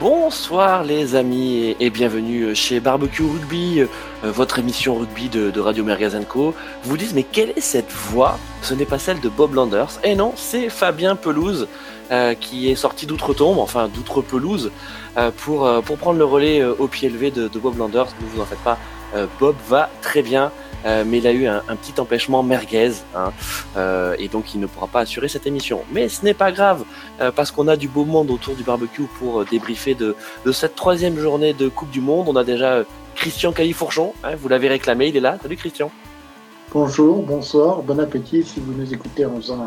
Bonsoir les amis et bienvenue chez Barbecue Rugby, euh, votre émission rugby de, Radio Mergazenco. Vous vous dites mais quelle est cette voix? Ce n'est pas celle de Bob Landers. Eh non, c'est Fabien Pelouse euh, qui est sorti d'outre-tombe, enfin d'outre-pelouse, euh, pour, pour prendre le relais au pied levé de, Bob Landers. Ne vous en faites pas, Bob va très bien. Euh, mais il a eu un, petit empêchement merguez, hein, euh, et donc il ne pourra pas assurer cette émission. Mais ce n'est pas grave, euh, parce qu'on a du beau monde autour du barbecue pour débriefer de, cette troisième journée de Coupe du Monde. On a déjà Christian Califourchon, hein, vous l'avez réclamé, il est là. Salut Christian. Bonjour, bonsoir, bon appétit si vous nous écoutez en faisant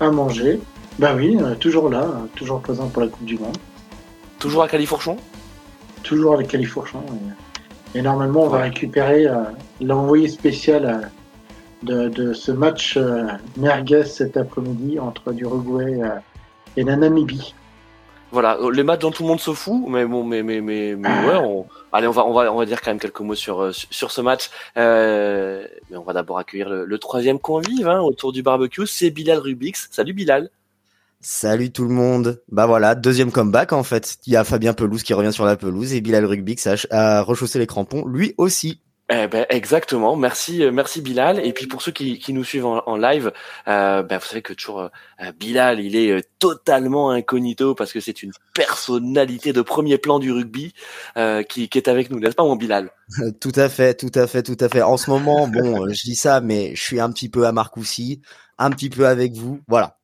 à manger. Ben oui, toujours là, toujours présent pour la Coupe du Monde. Toujours à Califourchon? Toujours avec Califourchon. Et normalement, on va récupérer euh, l'envoyé spécial euh, de, ce match euh, merguez cet après-midi entre l'Uruguay et la Namibie. Voilà, les matchs dont tout le monde se fout, mais bon, mais mais mais, ouais, on... allez, on va on va on va dire quand même quelques mots sur sur ce match. mais on va d'abord accueillir le, troisième convive hein, autour du barbecue, c'est Bilal Rubix. Salut Bilal. Salut tout le monde. Bah voilà, deuxième comeback en fait. Il y a Fabien Pelouse qui revient sur la pelouse et Bilal Rugbix a, a rechaussé les crampons, lui aussi. Eh ben exactement. Merci, euh, merci Bilal. Et puis pour ceux qui, qui nous suivent en, live, euh, ben, vous savez que toujours euh, Bilal, il est totalement incognito parce que c'est une personnalité de premier plan du rugby qui, qui est avec nous, n'est-ce pas mon Bilal? Tout à fait, tout à fait, tout à fait. En ce moment, bon, je dis ça, mais je suis un petit peu à Marcoussis, un petit peu avec vous. Voilà.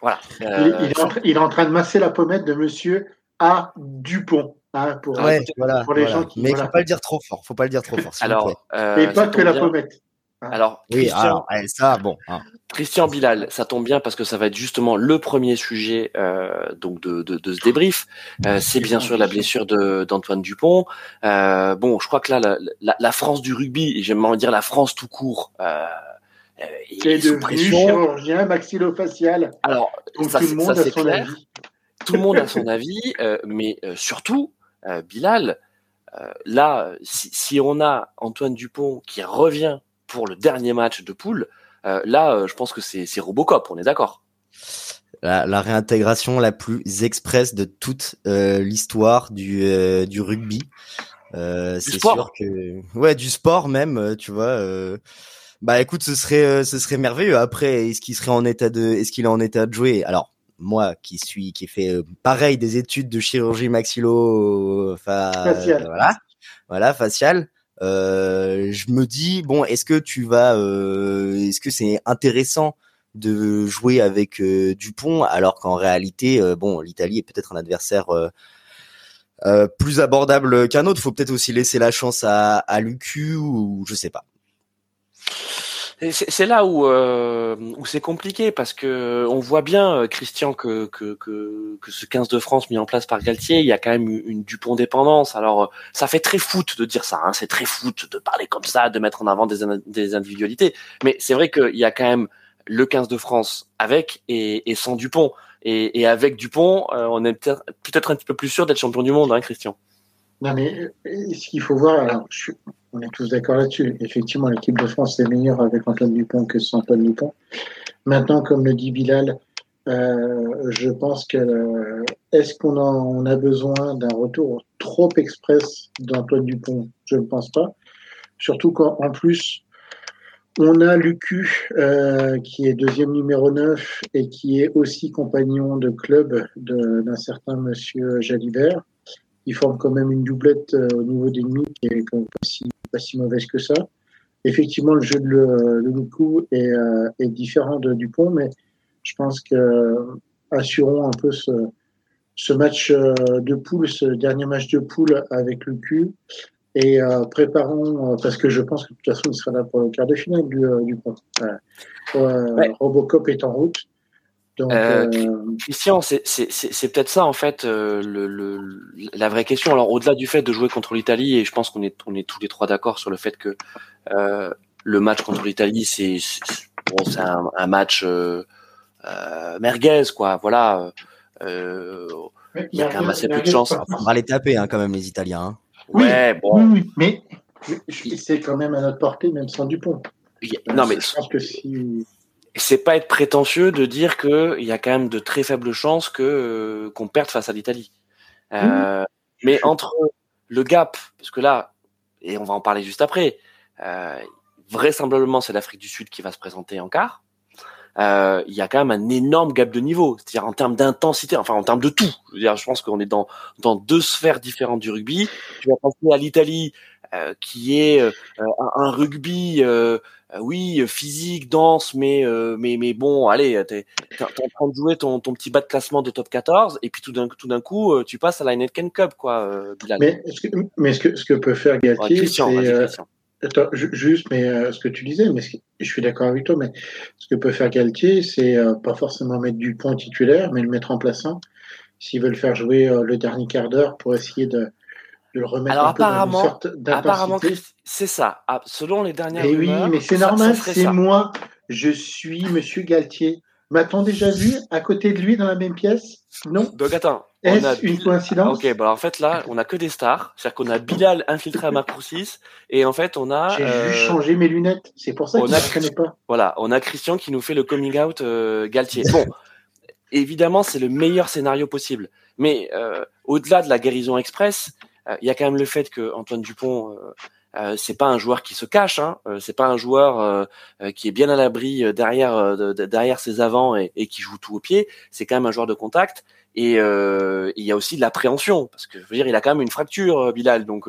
Voilà. Euh, il, est en, train de masser la pommette de monsieur A. Dupont. Hein, pour, ouais, voilà, pour les gens qui. Mais il ne faut pas le dire trop fort. Faut pas le dire trop fort. Alors, euh, Et pas que la pommette. Hein. Alors, oui, alors, ça, bon. Hein. Christian Bilal, ça tombe bien parce que ça va être justement le premier sujet euh, donc de, de, de, ce débrief. Euh, c'est bien sûr la blessure d'Antoine Dupont. Euh, bon, je crois que là, la, la, la France du rugby, et j'aime dire la France tout court, euh, euh, il est devenu chirurgien maxillofacial. Alors, tout le monde a son avis. Tout le monde a son avis, euh, mais euh, surtout, Bilal, là, si, on a Antoine Dupont qui revient pour le dernier match de poule, là, je pense que c'est Robocop, on est d'accord. La, réintégration la plus express de toute l'histoire du, du rugby. c'est sûr que ouais du sport même, tu vois. Bah écoute, ce serait euh, ce serait merveilleux. Après, est-ce qu'il serait en état de est-ce qu'il est en état de jouer? Alors moi qui suis qui fait euh, pareil des études de chirurgie maxillo faciale. voilà voilà faciale euh, je me dis bon est-ce que tu vas euh, est-ce que c'est intéressant de jouer avec Dupont alors qu'en réalité bon l'Italie est peut-être un adversaire plus abordable qu'un autre? Faut peut-être aussi laisser la chance à à Lucu ou je sais pas c'est là où, euh, où c'est compliqué parce que on voit bien, euh, Christian, que, que, ce 15 de France mis en place par Galtier, il y a quand même une Dupont dépendance. Alors, euh, ça fait très foot de dire ça, hein, c'est très foot de parler comme ça, de mettre en avant des, individualités. Mais c'est vrai qu'il y a quand même le 15 de France avec et, sans Dupont. Et, avec Dupont, on est peut-être peut-être un petit peu plus sûr d'être champion du monde, hein, Christian. Non, mais ce qu'il faut voir, alors, je, on est tous d'accord là-dessus. Effectivement, l'équipe de France est meilleure avec Antoine Dupont que sans Antoine Dupont. Maintenant, comme le dit Bilal, euh, je pense que euh, est-ce qu'on on a besoin d'un retour trop express d'Antoine Dupont? Je ne pense pas. Surtout qu'en plus, on a Lucu, euh, qui est deuxième numéro 9 et qui est aussi compagnon de club d'un certain monsieur Jalibert. Il forme quand même une doublette au niveau des nuits qui est pas si pas si mauvaise que ça. Effectivement, le jeu de le, le est, euh, est, différent de Dupont, mais je pense que euh, assurons un peu ce, ce match euh, de poule, ce dernier match de poule avec le et préparons, parce que je pense que de toute façon, il sera là pour le quart de finale du, Dupont. Robocop est en route. Euh, euh, Christian, c'est peut-être ça en fait euh, le, la vraie question. Alors au-delà du fait de jouer contre l'Italie, et je pense qu'on est, on est tous les trois d'accord sur le fait que le match contre l'Italie, c'est bon, c'est un, match merguez quoi. Voilà. Il y a quand même assez peu de chance. On va les taper hein, quand même les Italiens. Hein. Ouais, bon. Oui, mais c'est quand même à notre portée, même sans Dupont. Non, mais je pense que si c'est pas être prétentieux de dire qu'il y a quand même de très faibles chances que euh, qu'on perde face à l'Italie. Euh, mais entre le gap, parce que là, et on va en parler juste après, euh, vraisemblablement c'est l'Afrique du Sud qui va se présenter en quart. Euh, il y a quand même un énorme gap de niveau, c'est-à-dire en termes d'intensité, enfin en termes de tout. Je, veux dire, je pense qu'on est dans dans deux sphères différentes du rugby. Tu vas penser à l'Italie, euh, qui est euh, un, rugby, euh, oui, physique, dense, mais mais mais bon, allez, t'es es en train de jouer ton, ton petit bas de classement de top 14, et puis tout d'un tout d'un coup, tu passes à la Netken Cup, quoi, Bilal. Mais ce que mais ce que ce que peut faire Galtier, c'est Attends, juste, mais euh, ce que tu disais, mais je suis d'accord avec toi, mais ce que peut faire Galtier, c'est euh, pas forcément mettre Dupont titulaire, mais le mettre remplaçant. S'ils veulent faire jouer euh, le dernier quart d'heure pour essayer de, de, le remettre Alors, un peu apparemment, dans une apparemment, c'est ça. Ah, selon les dernières. Et eh oui, mais c'est normal, c'est moi. Je suis Monsieur Galtier. M'a-t-on déjà vu à côté de lui dans la même pièce? Non. Donc attends. Est-ce une coïncidence? Ok, bah en fait là, on a que des stars. C'est-à-dire qu'on a Bilal infiltré à Macro 6 et en fait on a. J'ai euh... juste changé mes lunettes. C'est pour ça que je ne connais pas. Voilà, on a Christian qui nous fait le coming out euh, Galtier. Bon, évidemment c'est le meilleur scénario possible, mais euh, au-delà de la guérison express, il y a quand même le fait que Antoine Dupont euh, euh, c'est pas un joueur qui se cache, hein. Euh, c'est pas un joueur euh, qui est bien à l'abri derrière derrière ses avants et, qui joue tout au pied. C'est quand même un joueur de contact et il y a aussi de l'appréhension parce que je veux dire il a quand même une fracture Bilal donc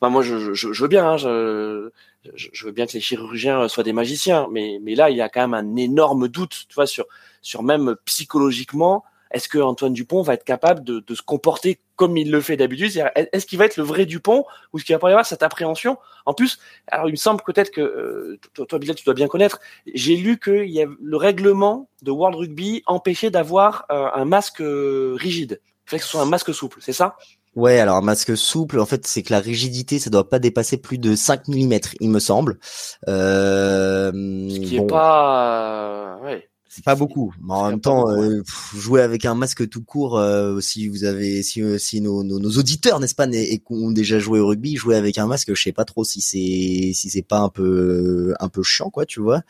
moi je, je, je, veux bien hein, je, je, veux bien que les chirurgiens soient des magiciens mais mais là il y a quand même un énorme doute tu vois sur sur même psychologiquement est-ce que Antoine Dupont va être capable de, se comporter comme il le fait d'habitude? Est-ce qu'il va être le vrai Dupont ou est-ce qu'il va pas y avoir cette appréhension? En plus, alors il me semble peut-être que euh, toi, toi, Bilal, tu dois bien connaître. J'ai lu que y a le règlement de World Rugby empêchait d'avoir euh, un masque euh, rigide. Il fallait que ce soit un masque souple, c'est ça? Ouais, alors un masque souple, en fait, c'est que la rigidité, ça doit pas dépasser plus de 5 mm, il me semble. Euh, Ce qui est pas... Ouais. C'est pas beaucoup, mais en même temps, euh, jouer avec un masque tout court, euh, si vous avez, si, euh, si nos, nos, auditeurs, n'est-ce pas, et ont déjà joué au rugby, jouer avec un masque, je sais pas trop si c'est, si c'est pas un peu, un peu chiant, quoi, tu vois.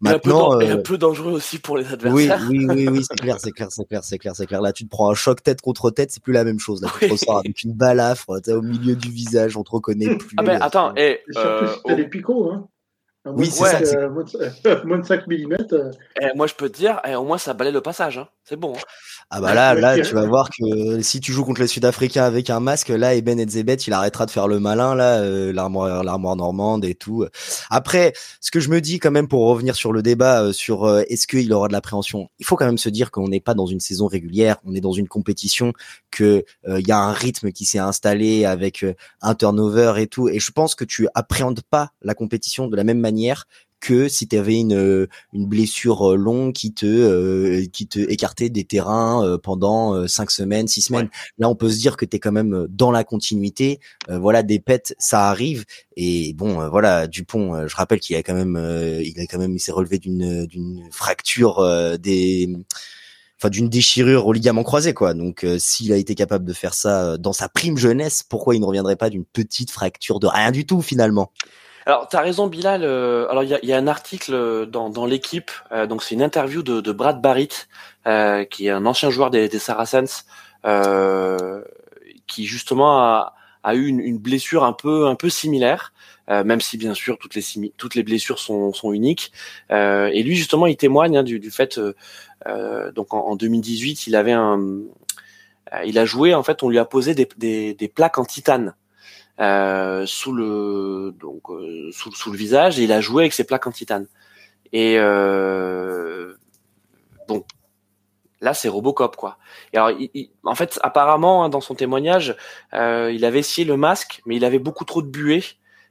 Maintenant, et un, peu, dangereux aussi pour les adversaires. Oui, oui, oui, oui, c'est clair, c'est clair, c'est clair, c'est clair, c'est clair. Là, tu te prends un choc tête contre tête, c'est plus la même chose. Là, tu te ressors avec une balafre, au milieu du visage, on te reconnaît plus. Ah ben, attends, et, surtout si t'as des picots, hein. Oui, c'est ça. moins, de 5 mm. Et moi, je peux te dire, et eh, au moins, ça balaye le passage. Hein. C'est bon. Hein. Ah bah là, là, tu vas voir que si tu joues contre les Sud-Africains avec un masque, là, Eben Zebet, il arrêtera de faire le malin, là, euh, l'armoire, l'armoire normande et tout. Après, ce que je me dis quand même pour revenir sur le débat euh, sur euh, est-ce qu'il aura de l'appréhension, il faut quand même se dire qu'on n'est pas dans une saison régulière, on est dans une compétition, que il y a un rythme qui s'est installé avec un turnover et tout. Et je pense que tu appréhendes pas la compétition de la même manière que si tu avais une, euh, une blessure euh, longue qui te euh, qui te écartait des terrains pendant cinq semaines, six semaines. Là, on peut se dire que tu es quand même dans la continuité. voilà, des pets, ça arrive. Et bon, voilà, Dupont, je rappelle qu'il a quand même, il a quand même, il s'est relevé d'une d'une fracture des enfin d'une déchirure au ligament croisé quoi. Donc s'il a été capable de faire ça dans sa prime jeunesse, pourquoi il ne reviendrait pas d'une petite fracture de rien du tout finalement? Alors, tu as raison, Bilal. Euh, alors, il y a, y a, un article euh, dans, dans l'équipe. Euh, donc, c'est une interview de, de Brad Barrett, qui est un ancien joueur des, des Saracens, qui justement a, a eu une, une, blessure un peu un peu similaire, même si bien sûr toutes les toutes les blessures sont, sont uniques. et lui, justement, il témoigne hein, du, du, fait. donc, en, en, 2018, il avait un, il a joué. En fait, on lui a posé des, des, des plaques en titane. Euh, sous le donc euh, sous, sous, le visage il a joué avec ses plaques en titane. Et euh, bon, là c'est Robocop quoi. Et alors, en fait, apparemment hein, dans son témoignage, il avait essayé le masque, mais il avait beaucoup trop de buée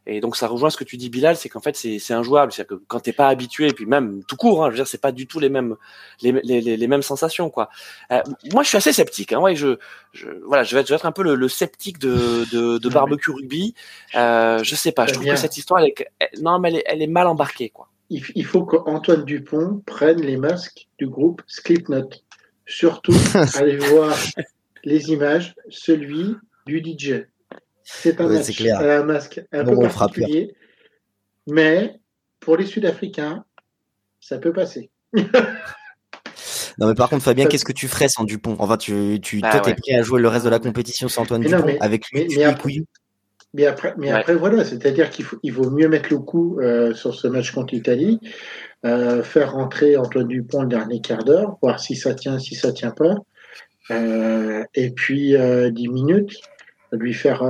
et donc ça rejoint ce que tu dis Bilal, c'est qu'en fait c'est c'est injouable, c'est que quand t'es pas habitué, et puis même tout court, hein, je veux dire c'est pas du tout les mêmes les, les, les mêmes sensations quoi. Euh, moi je suis assez sceptique, hein, ouais, je, je voilà, je vais être, je vais être un peu le, le sceptique de, de, de barbecue rugby. Euh, je sais pas, je trouve que cette histoire, elle est, non mais elle est, elle est mal embarquée quoi. Il, faut qu'Antoine Dupont prenne les masques du groupe Slipknot. Surtout, allez voir les images, celui du DJ. C'est un, un, masque un peu particulier, mais pour les Sud-Africains, ça peut passer. non mais par contre Fabien, qu'est-ce que tu ferais sans Dupont? Enfin, tu, tu bah, es prêt à jouer le reste de la compétition sans Antoine Dupont avec lui mais, après, mais après, mais après voilà, c'est-à-dire qu'il faut, il vaut mieux mettre le coup euh, sur ce match contre l'Italie, euh, faire rentrer Antoine Dupont le dernier quart d'heure, voir si ça tient, si ça tient pas, euh, et puis 10 minutes, lui faire,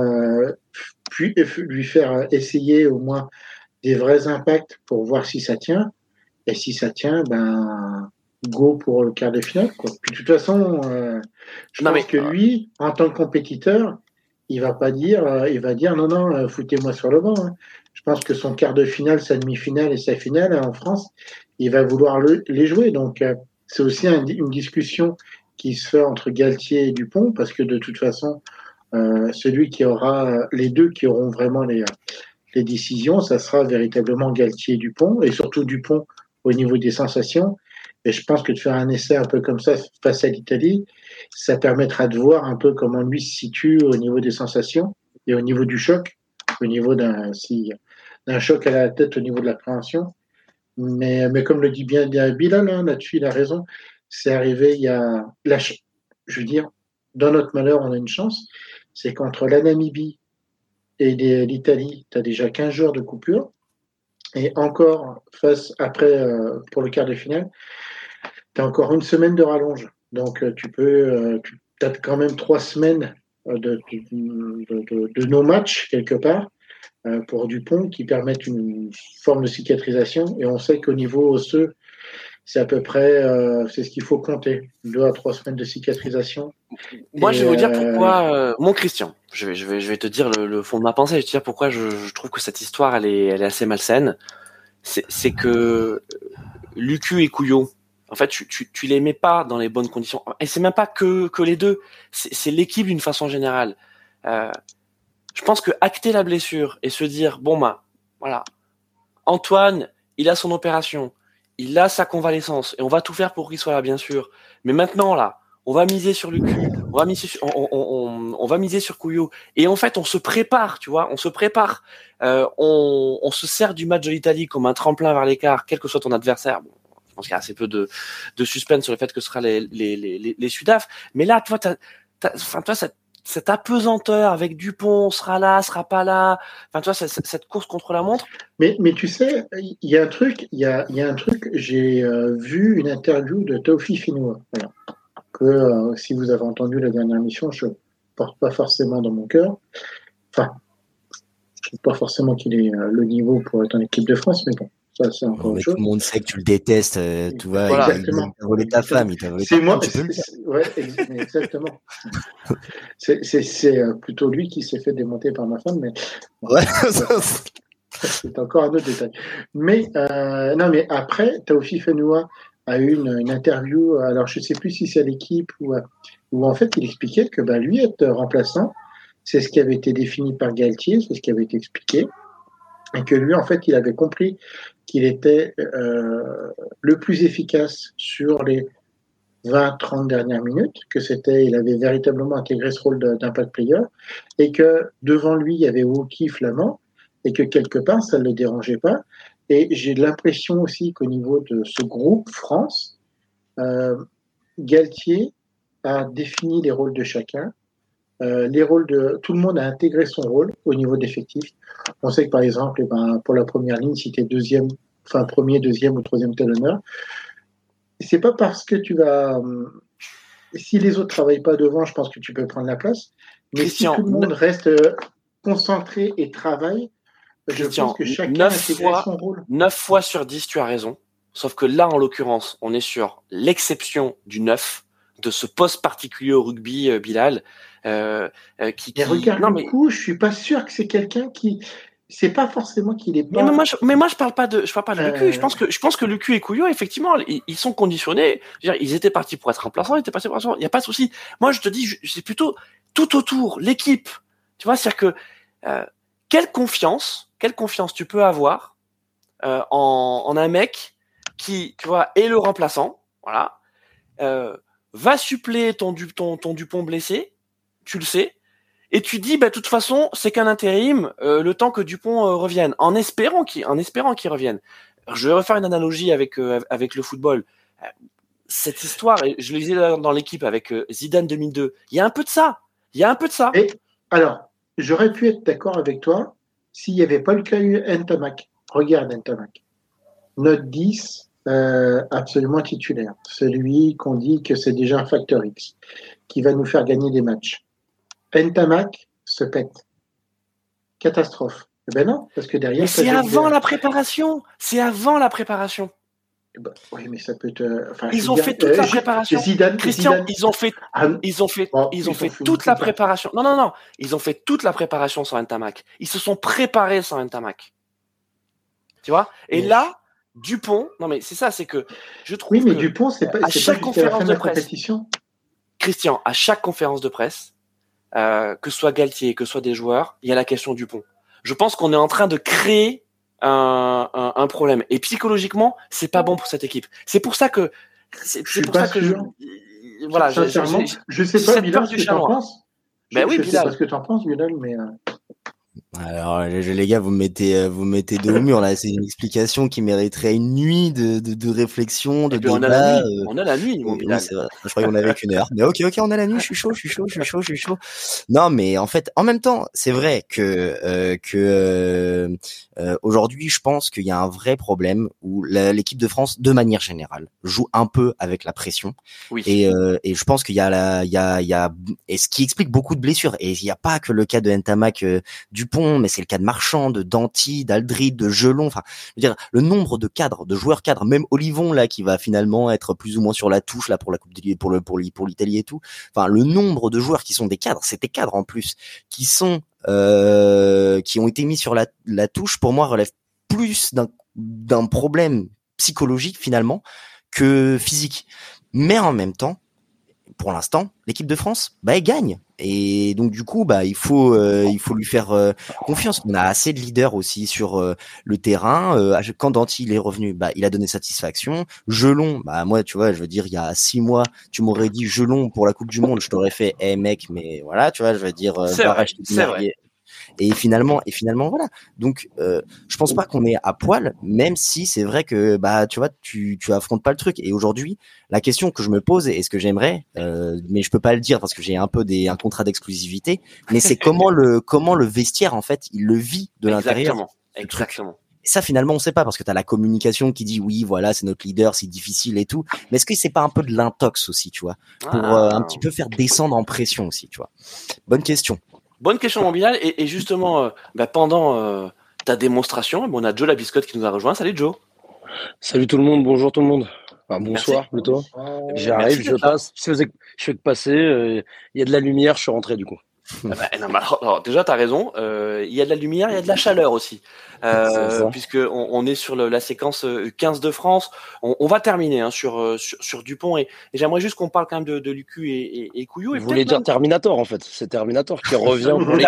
puis lui faire essayer au moins des vrais impacts pour voir si ça tient. Et si ça tient, ben go pour le quart de finale. Quoi. Puis de toute façon, euh, je pense que lui, en tant que compétiteur, il va pas dire, euh, il va dire non non, euh, foutez-moi sur le banc. Hein. Je pense que son quart de finale, sa demi-finale et sa finale en France, il va vouloir le, les jouer. Donc c'est aussi une discussion qui se fait entre Galtier et Dupont parce que de toute façon, celui qui aura les deux qui auront vraiment les les décisions, ça sera véritablement Galtier et Dupont, et surtout Dupont au niveau des sensations. Et je pense que de faire un essai un peu comme ça face à l'Italie, ça permettra de voir un peu comment lui se situe au niveau des sensations et au niveau du choc, au niveau d'un si, d'un choc à la tête au niveau de l'appréhension. Mais, mais comme le dit bien Bilal, hein, là-dessus, il a raison. C'est arrivé il y a. Là, je veux dire, dans notre malheur, on a une chance. C'est qu'entre la Namibie et l'Italie, tu as déjà 15 jours de coupure. Et encore, face après, euh, pour le quart de finale, tu as encore une semaine de rallonge. Donc, euh, tu peux, euh, tu as quand même trois semaines de, de, de, quelque part, pour Dupont, qui permettent une forme de cicatrisation. Et on sait qu'au niveau osseux, c'est à peu près, c'est ce qu'il faut compter, deux à trois semaines de cicatrisation. Moi, je vais vous dire pourquoi, mon Christian, je vais, je vais, je vais te dire le, fond de ma pensée. Je vais te dire pourquoi je, trouve que cette histoire, elle est, elle est assez malsaine. C'est que Lucu et Couillon, en fait, tu, tu, tu les mets pas dans les bonnes conditions. Et c'est même pas que, que les deux. C'est l'équipe d'une façon générale. Euh, je pense que acter la blessure et se dire bon bah voilà, Antoine, il a son opération, il a sa convalescence et on va tout faire pour qu'il soit là, bien sûr. Mais maintenant là, on va miser sur le cul, on va miser sur, on, on, on, va miser sur. Et en fait, on se prépare, tu vois, on se prépare. Euh, on, on, se sert du match de l'Italie comme un tremplin vers l'écart, quel que soit ton adversaire. Bon, je pense qu'il y a assez peu de, de suspense sur le fait que ce sera les, les, les, les, Sudaf. Mais là, toi, t'as, enfin, toi, cette, cette apesanteur avec Dupont, sera là, sera pas là. Enfin, toi, cette, cette course contre la montre. Mais, mais tu sais, il y a un truc, il y a, y a un truc. J'ai euh, vu une interview de Taufi Finoua. Voilà que euh, si vous avez entendu la dernière mission, je porte pas forcément dans mon cœur. Enfin, je ne pas forcément qu'il ait euh, le niveau pour être en équipe de France, mais bon, ça c'est encore autre chose. Tout le monde sait que tu le détestes, euh, tu vois. Voilà, il, t'a volé ta femme, il t'a volé C'est moi, ouais, exactement. c'est plutôt lui qui s'est fait démonter par ma femme, mais. ouais. c'est encore un autre détail. Mais non, mais après, Taoufi Fenoua a eu une, interview, alors je ne sais plus si c'est à l'équipe ou où en fait il expliquait que bah, lui être remplaçant, c'est ce qui avait été défini par Galtier, c'est ce qui avait été expliqué, et que lui en fait il avait compris qu'il était euh, le plus efficace sur les 20-30 dernières minutes, que c'était, il avait véritablement intégré ce rôle d'impact player, et que devant lui il y avait Wookie Flamand, et que quelque part ça ne le dérangeait pas, et j'ai l'impression aussi qu'au niveau de ce groupe France, euh, Galtier a défini les rôles de chacun. Euh, les rôles de tout le monde a intégré son rôle au niveau d'effectif. On sait que par exemple, eh ben, pour la première ligne, si tu es deuxième, enfin premier, deuxième ou troisième talonneur, c'est pas parce que tu vas. Euh, si les autres travaillent pas devant, je pense que tu peux prendre la place. Mais si tout le monde reste concentré et travaille, Christian, 9 fois, 9 fois sur 10, tu as raison. Sauf que là, en l'occurrence, on est sur l'exception du 9 de ce poste particulier au rugby, euh, Bilal. Euh, euh, qui, qui... regarde, non, mais... coup, je suis pas sûr que c'est quelqu'un qui. C'est pas forcément qu'il est pas. Mais moi, je, mais moi, je parle pas de, je parle pas de Lucu. Je pense que, je pense que Lucu et Couillon, effectivement, ils, sont conditionnés. Dire, ils étaient partis pour être remplaçants, ils étaient partis pour être Il n'y a pas de souci. Moi, je te dis, c'est plutôt tout autour, l'équipe. Tu vois, c'est-à-dire que, quelle confiance, quelle confiance tu peux avoir euh, en, en, un mec qui, tu vois, est le remplaçant, voilà, euh, va suppléer ton, ton, ton Dupont blessé, tu le sais, et tu dis, bah, de toute façon, c'est qu'un intérim, euh, le temps que Dupont euh, revienne, en espérant qu'il, revienne. Je vais refaire une analogie avec euh, avec le football. cette histoire, je le disais dans l'équipe avec Zidane 2002, il y a un peu de ça. Il y a un peu de ça. Et alors, j'aurais pu être d'accord avec toi s'il n'y avait pas le cas Ntamak. Regarde Ntamak. Note 10, euh, absolument titulaire. Celui qu'on dit que c'est déjà un facteur X, qui va nous faire gagner des matchs. Ntamak se pète. Catastrophe. Eh ben non, parce que derrière. Mais c'est avant la préparation. C'est avant la préparation. Ben, oui, mais ça peut être. ils ont fait toute la préparation. Christian, ils ont fait, ils ont fait, ils ont fait toute la préparation. Non, non, non. Ils ont fait toute la préparation sans Ntamak. Ils se sont préparés sans Ntamak. Tu vois? Et là, Dupont, non mais c'est ça, c'est que je trouve. Oui, mais Dupont, c'est pas. À chaque conférence de, presse. Christian, à chaque conférence de presse, euh, que ce soit Galtier, que ce soit des joueurs, il y a la question Dupont. Je pense qu'on est en train de créer un, un, problème. Et psychologiquement, c'est pas bon pour cette équipe. C'est pour ça que. C'est pour ça que je. Voilà, Sincèrement, je, sais pas, Bilal, ce que tu en penses. Ben oui, je sais pas ce que tu en penses, Bilal, mais. Euh, alors les gars, vous mettez euh, vous mettez deux au mur là. C'est une explication qui mériterait une nuit de, de, de réflexion, de débat. On a la nuit. Euh, on a la nuit. Mon oui, c'est vrai. Je croyais qu'on avait qu'une heure. Mais ok, ok, on a la nuit. Je suis chaud, je suis chaud, je suis chaud, je suis chaud. Non, mais en fait, en même temps, c'est vrai que euh, que euh, aujourd'hui, je pense qu'il y a un vrai problème où l'équipe de France, de manière générale, joue un peu avec la pression. Oui. Et, et je pense qu'il y a la, il y a, il y a, et ce qui explique beaucoup de blessures. Et il n'y a pas que le cas de Ntamak du mais c'est le cas de Marchand, de Danti, d'Aldrid, de Gelon. Enfin, le nombre de cadres, de joueurs cadres, même Olivon là, qui va finalement être plus ou moins sur la touche là pour la coupe pour l'Italie et tout. Enfin, le nombre de joueurs qui sont des cadres, c'est des cadres en plus, qui sont euh, qui ont été mis sur la, touche, pour moi relève plus d'un problème psychologique finalement que physique. Mais en même temps, pour l'instant, l'équipe de France, bah, elle gagne. Et donc du coup, bah il faut euh, il faut lui faire euh, confiance. On a assez de leaders aussi sur euh, le terrain. quand Danti il est revenu, bah il a donné satisfaction. Gelon, bah moi tu vois, je veux dire, il y a six mois, tu m'aurais dit Gelon pour la Coupe du Monde, je t'aurais fait, eh mec, mais voilà, tu vois, je veux dire, c'est vrai. Et finalement, et finalement, voilà. Donc, euh, je pense pas qu'on est à poil, même si c'est vrai que, bah, tu vois, tu, tu affrontes pas le truc. Et aujourd'hui, la question que je me pose et ce que j'aimerais, euh, mais je peux pas le dire parce que j'ai un peu des un contrat d'exclusivité, mais c'est comment le comment le vestiaire en fait, il le vit de l'intérieur. Exactement. Et ça, finalement, on sait pas parce que tu as la communication qui dit oui, voilà, c'est notre leader, c'est difficile et tout. Mais est-ce que c'est pas un peu de l'intox aussi, tu vois, pour euh, un petit peu faire descendre en pression aussi, tu vois? Bonne question. Bonne question, mon Bilal. Et, justement, euh, bah, pendant euh, ta démonstration, on a Joe la biscotte qui nous a rejoint. Salut Joe. Salut tout le monde, bonjour tout le monde. bonsoir plutôt. J'arrive, je passe. Je fais que passer. Euh, il y a de la lumière, je suis rentré du coup. Ah bah, alors, déjà, tu as raison. Euh, il y a de la lumière, il y a de la chaleur aussi. Euh, puisque on, on, est sur le, la séquence 15 de France. On, on va terminer hein, sur, sur, sur, Dupont. Et, et j'aimerais juste qu'on parle quand même de, de Lucu et, et, et Couillou. Vous voulez dire Terminator, en fait. C'est Terminator qui revient pour les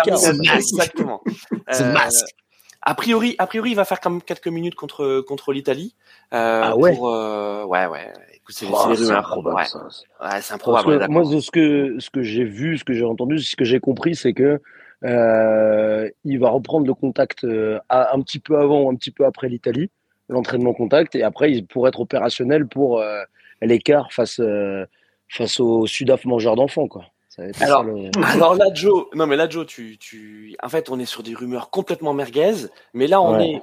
Exactement. C'est euh, masque. A priori, a priori, il va faire quand même quelques minutes contre, contre l'Italie. Euh, ah ouais. Pour, euh, ouais, ouais c'est oh, improbable. Ouais. c'est improbable. moi, de ce que, ce que j'ai vu, ce que j'ai entendu, ce que j'ai compris, c'est que euh, il va reprendre le contact euh, un petit peu avant, un petit peu après l'Italie, l'entraînement contact, et après, il pourrait être opérationnel pour euh, l'écart face, euh, face au Sudaf mangeur d'enfants, quoi. Alors, alors là, Joe, non mais là, Joe, tu, tu, en fait, on est sur des rumeurs complètement merguez, mais là, on est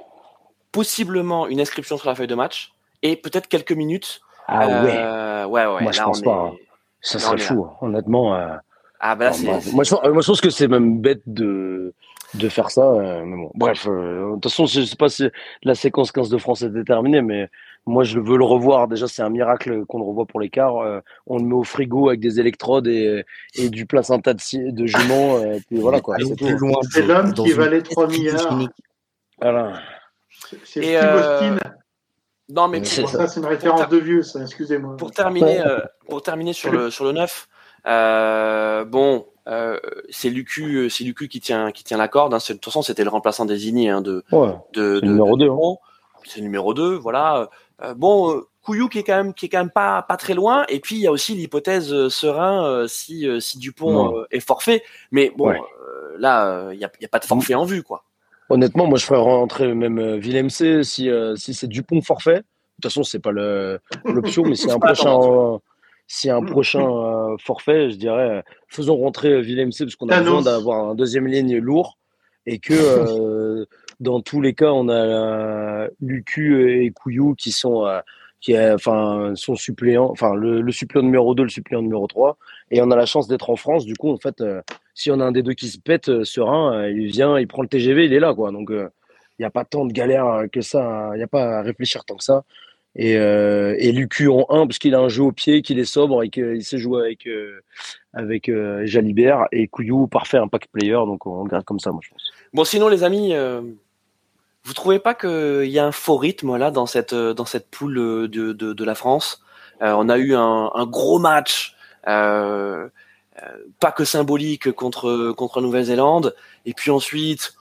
possiblement une inscription sur la feuille de match et peut-être quelques minutes ah ouais. Euh, ouais, ouais. Moi, je pense pas. Hein. Ça serait fou, hein. honnêtement. Euh. Ah bah là, c'est. Moi, je, moi, je pense que c'est même bête de de faire ça. Euh, mais bon, bref, de toute façon, je sais pas si la séquence 15 de France est déterminée, mais moi, je veux le revoir. Déjà, c'est un miracle qu'on le revoit pour l'écart. on le met au frigo avec des électrodes et, et du placenta de, de jument. et puis voilà quoi. C'est l'homme qui valait 3 milliards. Voilà. C'est Steve Austin. Non, mais pour, ça, c'est une référence de vieux, ça, excusez-moi. Pour terminer, euh, pour terminer sur le, sur le 9, euh, bon, euh, c'est Lucu, c'est Lucu qui tient, qui tient la corde. Hein. De toute façon, c'était le remplaçant désigné hein, de, de, de, numéro 2. Hein. C'est numéro 2, voilà. Euh, bon, euh, Couillou qui est quand même, qui est quand même pas, pas très loin. Et puis, il y a aussi l'hypothèse euh, Serein si, si Dupont est forfait. Mais bon, là, il n'y a, y a pas de forfait en vue, quoi. Honnêtement, moi, je ferais rentrer même euh, Villemc si, euh, si c'est Dupont forfait. toute façon, c'est pas l'option, mais c'est un prochain. Si un prochain forfait, je dirais, faisons rentrer Willem C parce qu'on a besoin d'avoir un deuxième ligne lourd et que dans tous les cas, on a Lucu et Couillou qui sont qui est, enfin, son suppléant, enfin, le, suppléant numéro 2, le suppléant numéro 3. Et on a la chance d'être en France. Du coup, en fait, euh, si on a un des deux qui se pète, euh, serein, euh, il vient, il prend le TGV, il est là, quoi. Donc, il n'y a pas tant de galère que ça. Il n'y a pas à réfléchir tant que ça. Et, et Lucu en 1, parce qu'il a un jeu au pied, qu'il est sobre et qu'il sait jouer avec, avec Jalibert. Et Couillou, parfait, un pack player. Donc, on garde comme ça, moi, je pense. Bon, sinon, les amis, vous trouvez pas qu'il y a un faux rythme là dans cette dans cette poule de, de, la France? Euh, On a eu un, un gros match, euh, euh, pas que symbolique contre contre Nouvelle-Zélande, et puis ensuite,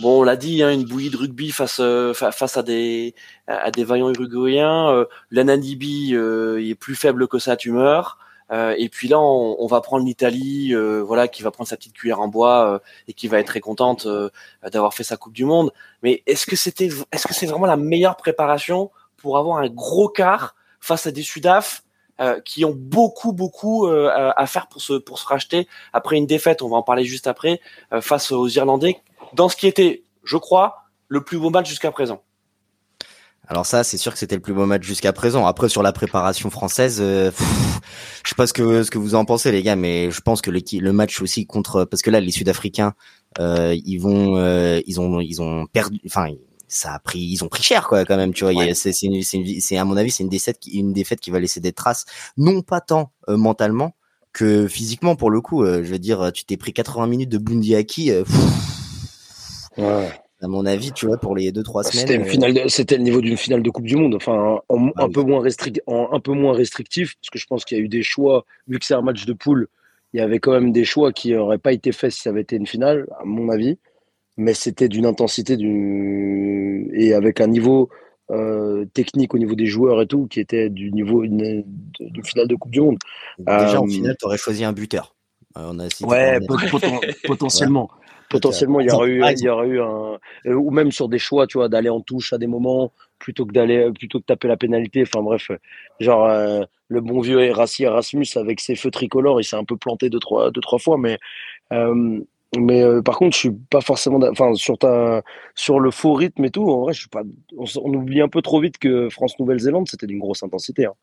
bon, on l'a dit, hein, une bouillie de rugby face face à des à des vaillants uruguayens. Euh, L'Ananibi il est plus faible que sa tumeur. Euh, et puis là, on, on va prendre l'Italie, euh, voilà, qui va prendre sa petite cuillère en bois euh, et qui va être très contente d'avoir fait sa Coupe du Monde. Mais est-ce que c'était, est-ce que c'est vraiment la meilleure préparation pour avoir un gros quart face à des Sudaf qui ont beaucoup, beaucoup à faire pour se pour se racheter après une défaite? On va en parler juste après face aux Irlandais dans ce qui était, je crois, le plus beau match jusqu'à présent. Alors ça, c'est sûr que c'était le plus beau match jusqu'à présent. Après, sur la préparation française, euh, je sais pas ce que ce que vous en pensez, les gars, mais je pense que le, le match aussi contre, parce que là, les Sud-Africains, euh, ils vont, euh, ils ont, ils ont perdu, enfin, ça a pris, ils ont pris cher, quoi, quand même. Tu vois, c'est, c'est, à mon avis, c'est une défaite, qui, une défaite qui va laisser des traces, non pas tant mentalement que physiquement, pour le coup. je veux dire, tu t'es pris 80 minutes de Bundiaki. Ouais à mon avis, tu vois, pour les deux trois bah, semaines. C'était, c'était le niveau d'une finale de Coupe du Monde, enfin bah un, peu moins restrict, un peu moins restrictif, parce que je pense qu'il y a eu des choix, vu que c'est un match de poule, il y avait quand même des choix qui n'auraient pas été faits si ça avait été une finale, à mon avis. Mais c'était d'une intensité du... et avec un niveau euh, technique au niveau des joueurs et tout qui était du niveau d'une finale de Coupe du Monde. Déjà en euh, finale, tu aurais choisi un buteur. Euh, on a ouais, potentiellement potentiellement il y aurait eu il y aurait eu un euh, ou même sur des choix tu vois d'aller en touche à des moments plutôt que d'aller plutôt que taper la pénalité enfin bref genre euh, le bon vieux Erassi Erasmus avec ses feux tricolores il s'est un peu planté deux trois deux trois fois mais euh, mais par contre je suis pas forcément enfin sur ta sur le faux rythme et tout en vrai je suis pas on, oublie un peu trop vite que France Nouvelle-Zélande c'était d'une grosse intensité hein.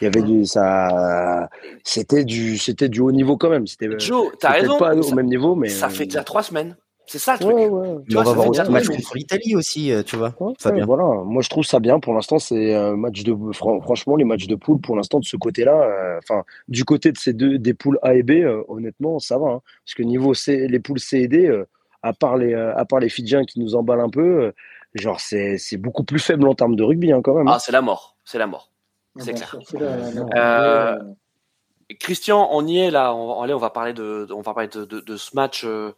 Il y avait du ça, c'était du, c'était du haut niveau quand même. C'était. Joe, t'as raison. Pas au même niveau, mais ça fait déjà trois semaines. C'est ça le truc. Tu on va voir un match contre l'Italie aussi, euh, tu vois. Fabien. Voilà. Moi, je trouve ça bien. Pour l'instant, c'est un match de. Franchement, les matchs de poule, pour l'instant, de ce côté-là, euh, enfin, du côté de ces deux des poules A et B, euh, honnêtement, ça va. Hein. Parce que niveau C, les poules C et D, à part les, à part les Fidjiens qui nous emballent un peu, genre c'est beaucoup plus faible en termes de rugby hein, quand même. Hein. Ah, c'est la mort. C'est la mort. C'est clair. Euh, Christian, on y est là. On, on va parler de, on va parler de, de, ce match, euh,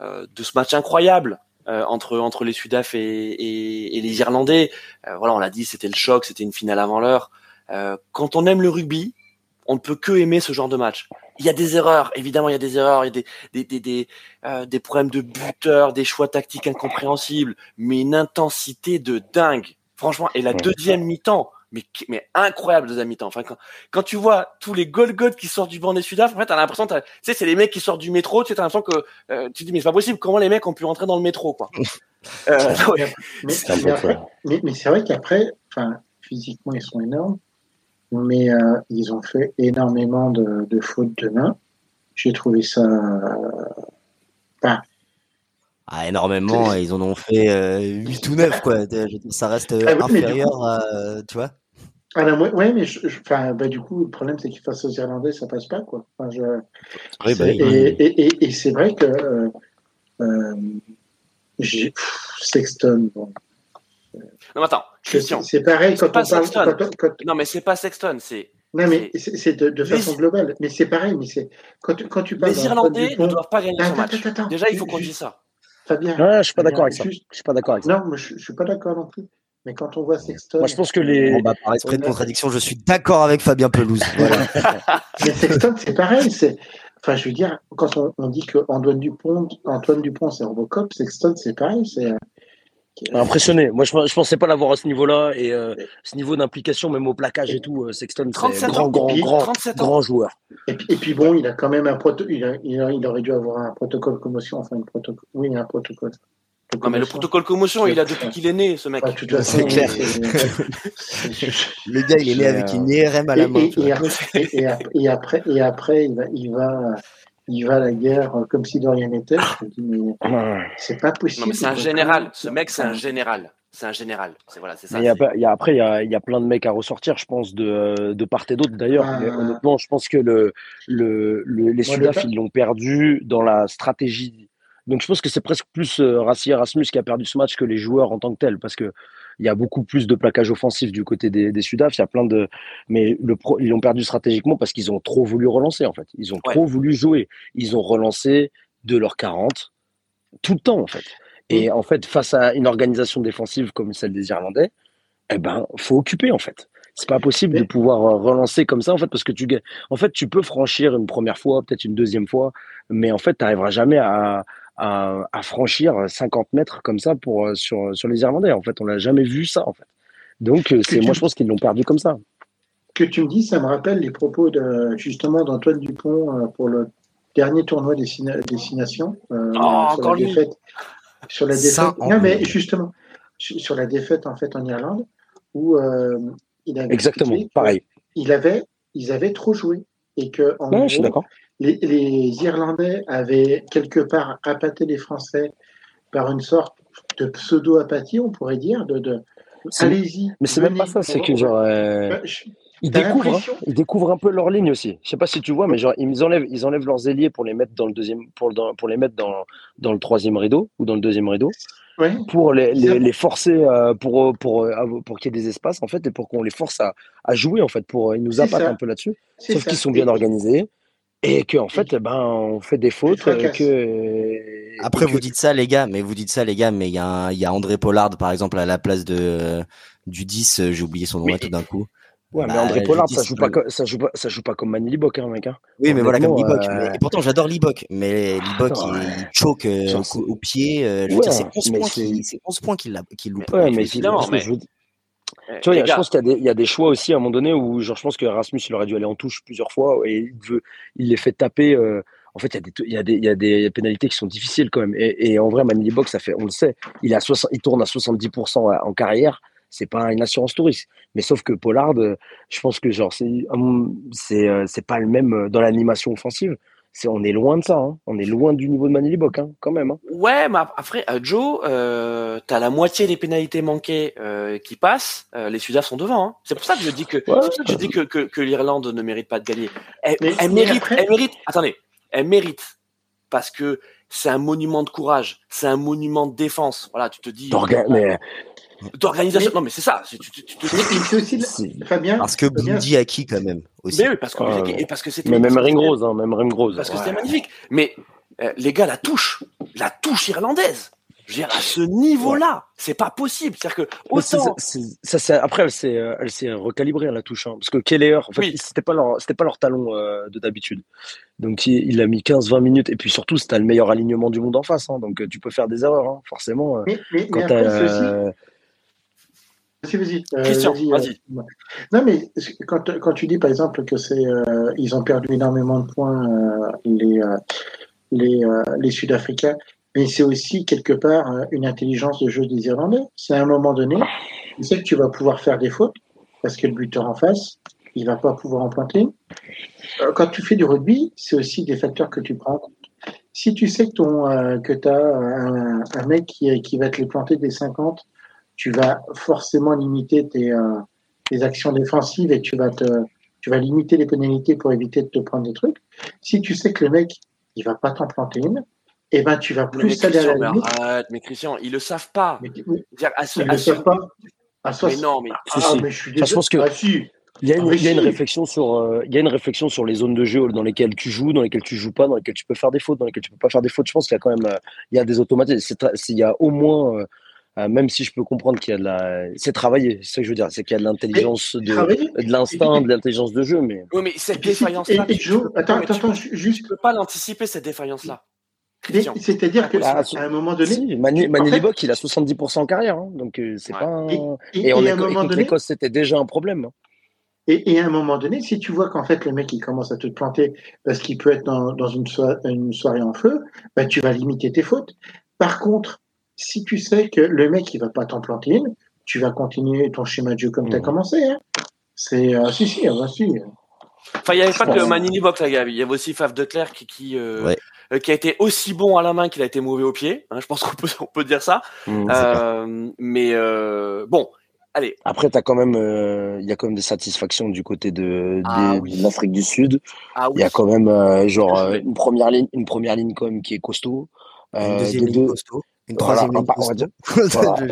euh, de ce match incroyable entre entre les Sudaf et, et, et, les Irlandais. voilà, on l'a dit, c'était le choc, c'était une finale avant l'heure. quand on aime le rugby, on ne peut que aimer ce genre de match. Il y a des erreurs, évidemment, il y a des erreurs, il y a des des des des, des problèmes de buteur, des choix tactiques incompréhensibles, mais une intensité de dingue. Franchement, et la deuxième mi-temps mais, mais incroyable deuxième mi-temps. Enfin, quand, quand tu vois tous les Golgoth qui sortent du banc des Sudaf, en fait, t'as l'impression, tu sais, c'est les mecs qui sortent du métro, tu sais, t'as l'impression que, euh, tu te dis, mais c'est pas possible, comment les mecs ont pu rentrer dans le métro, quoi? euh, mais, mais, c'est vrai qu'après, enfin, physiquement, ils sont énormes, mais euh, ils ont fait énormément de, de fautes de main. J'ai trouvé ça, euh, ah, énormément, ils en ont fait euh, 8 ou 9, quoi. Ça reste ah, inférieur à. Tu vois ah, ouais, mais je, enfin, bah, du coup, le problème, c'est qu'ils face aux Irlandais, ça passe pas, quoi. Enfin, je... oui, bah, et, et, et, et c'est vrai que. Euh, euh, j'ai... Sexton, bon. Non, attends, Christian. C'est pareil quand on parle. Quand, quand... Non, mais c'est pas Sexton, c'est. Non, mais c'est de, de façon globale. Mais c'est pareil, mais c'est. Quand, tu, quand tu parles. Les Irlandais ne doivent pas gagner son match. Attends, attends, Déjà, il faut qu'on dise ça. Fabien. Ouais, je suis pas d'accord avec ça. Je suis pas d'accord avec ça. Non, je, je suis pas d'accord non plus. Mais quand on voit Sexton. Moi, je pense que les. Bon, bah, par esprit de contradiction, je suis d'accord avec Fabien Pelouse. Voilà. mais Sexton, c'est pareil. C'est. Enfin, je veux dire, quand on, on dit que Antoine Dupont, Antoine Dupont, c'est Robocop, Sexton, c'est pareil. C'est. Impressionné. Moi, je, je pensais pas l'avoir à ce niveau-là et euh, ce niveau d'implication, même au plaquage et tout. Euh, Sexton, c'est un grand, grand, grand, grand joueur. Et puis, et puis, bon, il a quand même un protocole. Il, il, aurait dû avoir un protocole commotion. Enfin, une protocole. Oui, un protocole. Non, mais le protocole commotion, il a depuis qu'il est né, ce mec. c'est clair. le gars, il est né avec une IRM à la main. Et, et, après, et après, il va, il va, il va à la guerre comme si de rien n'était. c'est pas possible. Non, mais c'est un général. Ce mec, c'est un général. C'est un général. C'est voilà, c'est ça. Il y, a, il y a, après, il y, a, il y, a, plein de mecs à ressortir, je pense, de, de part et d'autre. D'ailleurs, ah. honnêtement, je pense que le, le, les Sudaf, ils l'ont perdu dans la stratégie donc je pense que c'est presque plus euh, Rassi Erasmus qui a perdu ce match que les joueurs en tant que tels, parce que il y a beaucoup plus de plaquage offensif du côté des, des Sudaf. Il y a plein de, mais le ils ont perdu stratégiquement parce qu'ils ont trop voulu relancer en fait. Ils ont trop voulu jouer. Ils ont relancé de leur 40 tout le temps en fait. Et en fait, face à une organisation défensive comme celle des Irlandais, eh ben, faut occuper en fait. C'est pas possible de pouvoir euh, relancer comme ça en fait parce que tu en fait tu peux franchir une première fois, peut-être une deuxième fois, mais en fait tu n'arriveras jamais à, à, franchir 50 mètres comme ça pour, euh, sur, sur les Irlandais. En fait, on n'a jamais vu ça. En fait. Donc, euh, c'est moi, je pense qu'ils l'ont perdu comme ça. Que tu me dis, ça me rappelle les propos de, justement d'Antoine Dupont euh, pour le dernier tournoi des, Nations. oh, sur, la défaite, sur la défaite. non, mais justement, sur la défaite en fait en Irlande, où il avait exactement pareil. Il avait, ils avaient trop joué et que en je suis d'accord les, Irlandais avaient quelque part appâté les Français par une sorte de pseudo-apathie, on pourrait dire, de, de allez-y. Mais c'est même pas ça, c'est que genre. Euh, bah, ils, découvrent, hein, ils découvrent un peu leur ligne aussi. Je sais pas si tu vois, mais genre ils enlèvent, ils enlèvent leurs ailiers pour les mettre dans le deuxième, pour, pour les mettre dans, dans le troisième rideau ou dans le deuxième rideau, pour les, les, forcer, euh, pour pour euh, pour, qu'il y ait des espaces en fait et pour qu'on les force à, à, jouer en fait, pour ils nous appâtent un peu là-dessus. Sauf qu'ils sont bien organisés et que en fait, ben, on fait des fautes. Que, Après, vous dites ça, les gars, mais vous dites ça, les gars, mais il y, a y a André Pollard, par exemple, à la place de du 10, euh, j'ai oublié son nom tout d'un coup. Ouais, mais bah, André Pollard, ça joue, pas ça, joue pas, ça joue pas comme Manny Libok, hein, mec. Hein. Oui, mais voilà, comme Libok. Euh... Et pourtant, j'adore Libok, mais Libok, il, choque euh, au, pied. Euh, je veux dire, c'est 11 points qu'il qu loupe. Ouais, mais évidemment, mais... Je tu vois, je pense qu'il y, y, a des choix aussi à un moment donné où, genre, je pense que Erasmus, il aurait dû aller en touche plusieurs fois et il, veut, il les fait taper. Euh, en fait, il y, a des, il, y a des, il y a des pénalités qui sont difficiles quand même. Et, et en vrai, Manili Box, ça fait, on le sait, il, a 60, il tourne à 70% en carrière. C'est pas une assurance touriste. Mais sauf que Pollard, je pense que genre, c'est, c'est, c'est pas le même dans l'animation offensive on est loin de ça, hein. on est loin du niveau de Manili hein, quand même. Hein. Ouais, mais après, euh, Joe, euh, t'as la moitié des pénalités manquées euh, qui passent, euh, les Sudaf sont devant. Hein. C'est pour ça que je dis que, je dis que, que, l'Irlande ne mérite pas de gagner. Elle, mérite, elle mérite. Attendez, elle mérite parce que c'est un monument de courage, c'est un monument de défense. Voilà, tu te dis. mais d'organisation. Non, mais c'est ça. Tu, tu, tu, aussi Fabien. Parce que Bundy a qui quand même aussi. Mais oui, parce que euh, et parce que c'était. Mais même Ringrose, hein, même Ringrose. Parce que c'était magnifique. Mais euh, les gars, la touche, la touche irlandaise. Je veux dire, à ce niveau-là, c'est pas possible. C'est-à-dire que autant. ça, ça, après, elle s'est, euh, elle s'est recalibrée la touche, hein, parce que Keller, en fait, c'était pas leur, c'était pas leur talon euh, de d'habitude. Donc il, il, a mis 15-20 minutes, et puis surtout, c'était le meilleur alignement du monde en face. Hein, donc tu peux faire des erreurs, hein, forcément. Mais, mais, quand mais Vas-y, vas-y. Euh, Christian, vas-y. Euh, non, mais quand, quand, tu dis par exemple que c'est, euh, ils ont perdu énormément de points les les, les Sud-Africains, mais c'est aussi quelque part une intelligence de jeu des Irlandais. C'est à un moment donné, tu sais que tu vas pouvoir faire des fautes parce que le buteur en face, il va pas pouvoir en pointer. Quand tu fais du rugby, c'est aussi des facteurs que tu prends en compte. Si tu sais que ton que tu as un, mec qui, va te les planter des 50 tu vas forcément limiter tes, euh, tes, actions défensives et tu vas te, tu vas limiter les pénalités pour éviter de te prendre des trucs. Si tu sais que le mec, il va pas t'en planter une, eh ben, tu vas plus aller à la limite. Arrête, mais Christian, ils le savent pas. Mais, à ce, ils le savent pas. À mais non, mais, ah, mais je suis désolé. je pense que... Ah, si. Il y, a une, ah, il y a une réflexion sur, euh, il y a une réflexion sur les zones de jeu dans lesquelles tu joues, dans lesquelles tu joues pas, dans lesquelles tu peux faire des fautes, dans lesquelles tu peux pas faire des fautes. Je pense qu'il y a quand même, euh, il y a des automatismes. Il y a au moins euh, même si je peux comprendre qu'il y a de la, c'est travaillé, c'est ce que je veux dire, c'est qu'il y a de l'intelligence, de, de l'instinct, de l'intelligence de jeu, mais. Oui, mais cette défaillance-là, tu, attends, attends, juste. peux pas l'anticiper cette défaillance-là. C'est-à-dire qu'à ah, un moment donné. Si, Mani, il a 70% en carrière. Hein, donc, euh, c'est pas. Et, on à un moment donné. L'Écosse, c'était déjà un problème. Hein. Et, à un moment donné, si tu vois qu'en fait, le mec, il commence à te planter parce qu'il peut être dans, dans une, une, soirée en feu, bah, tu vas limiter tes fautes. Par contre, si tu sais que le mec, il va pas t'en planter une, tu vas continuer ton schéma de jeu comme tu as mmh. commencé. Hein. C'est. Euh, si, si, si. Enfin, il n'y avait pas que Manini Box, là. Il y avait aussi Faf de Clerc qui, qui, euh, euh, qui a été aussi bon à la main qu'il a été mauvais au pied. Hein, je pense qu'on peut, on peut dire ça. Mmh, euh, mais euh, bon, allez. Après, t'as quand même, il y a quand même des satisfactions du côté de, ah l'Afrique du Sud. Ah il y a quand même genre une première ligne, une première ligne quand même qui est costaud. Une deuxième ligne costaud. Une troisième ligne costaud.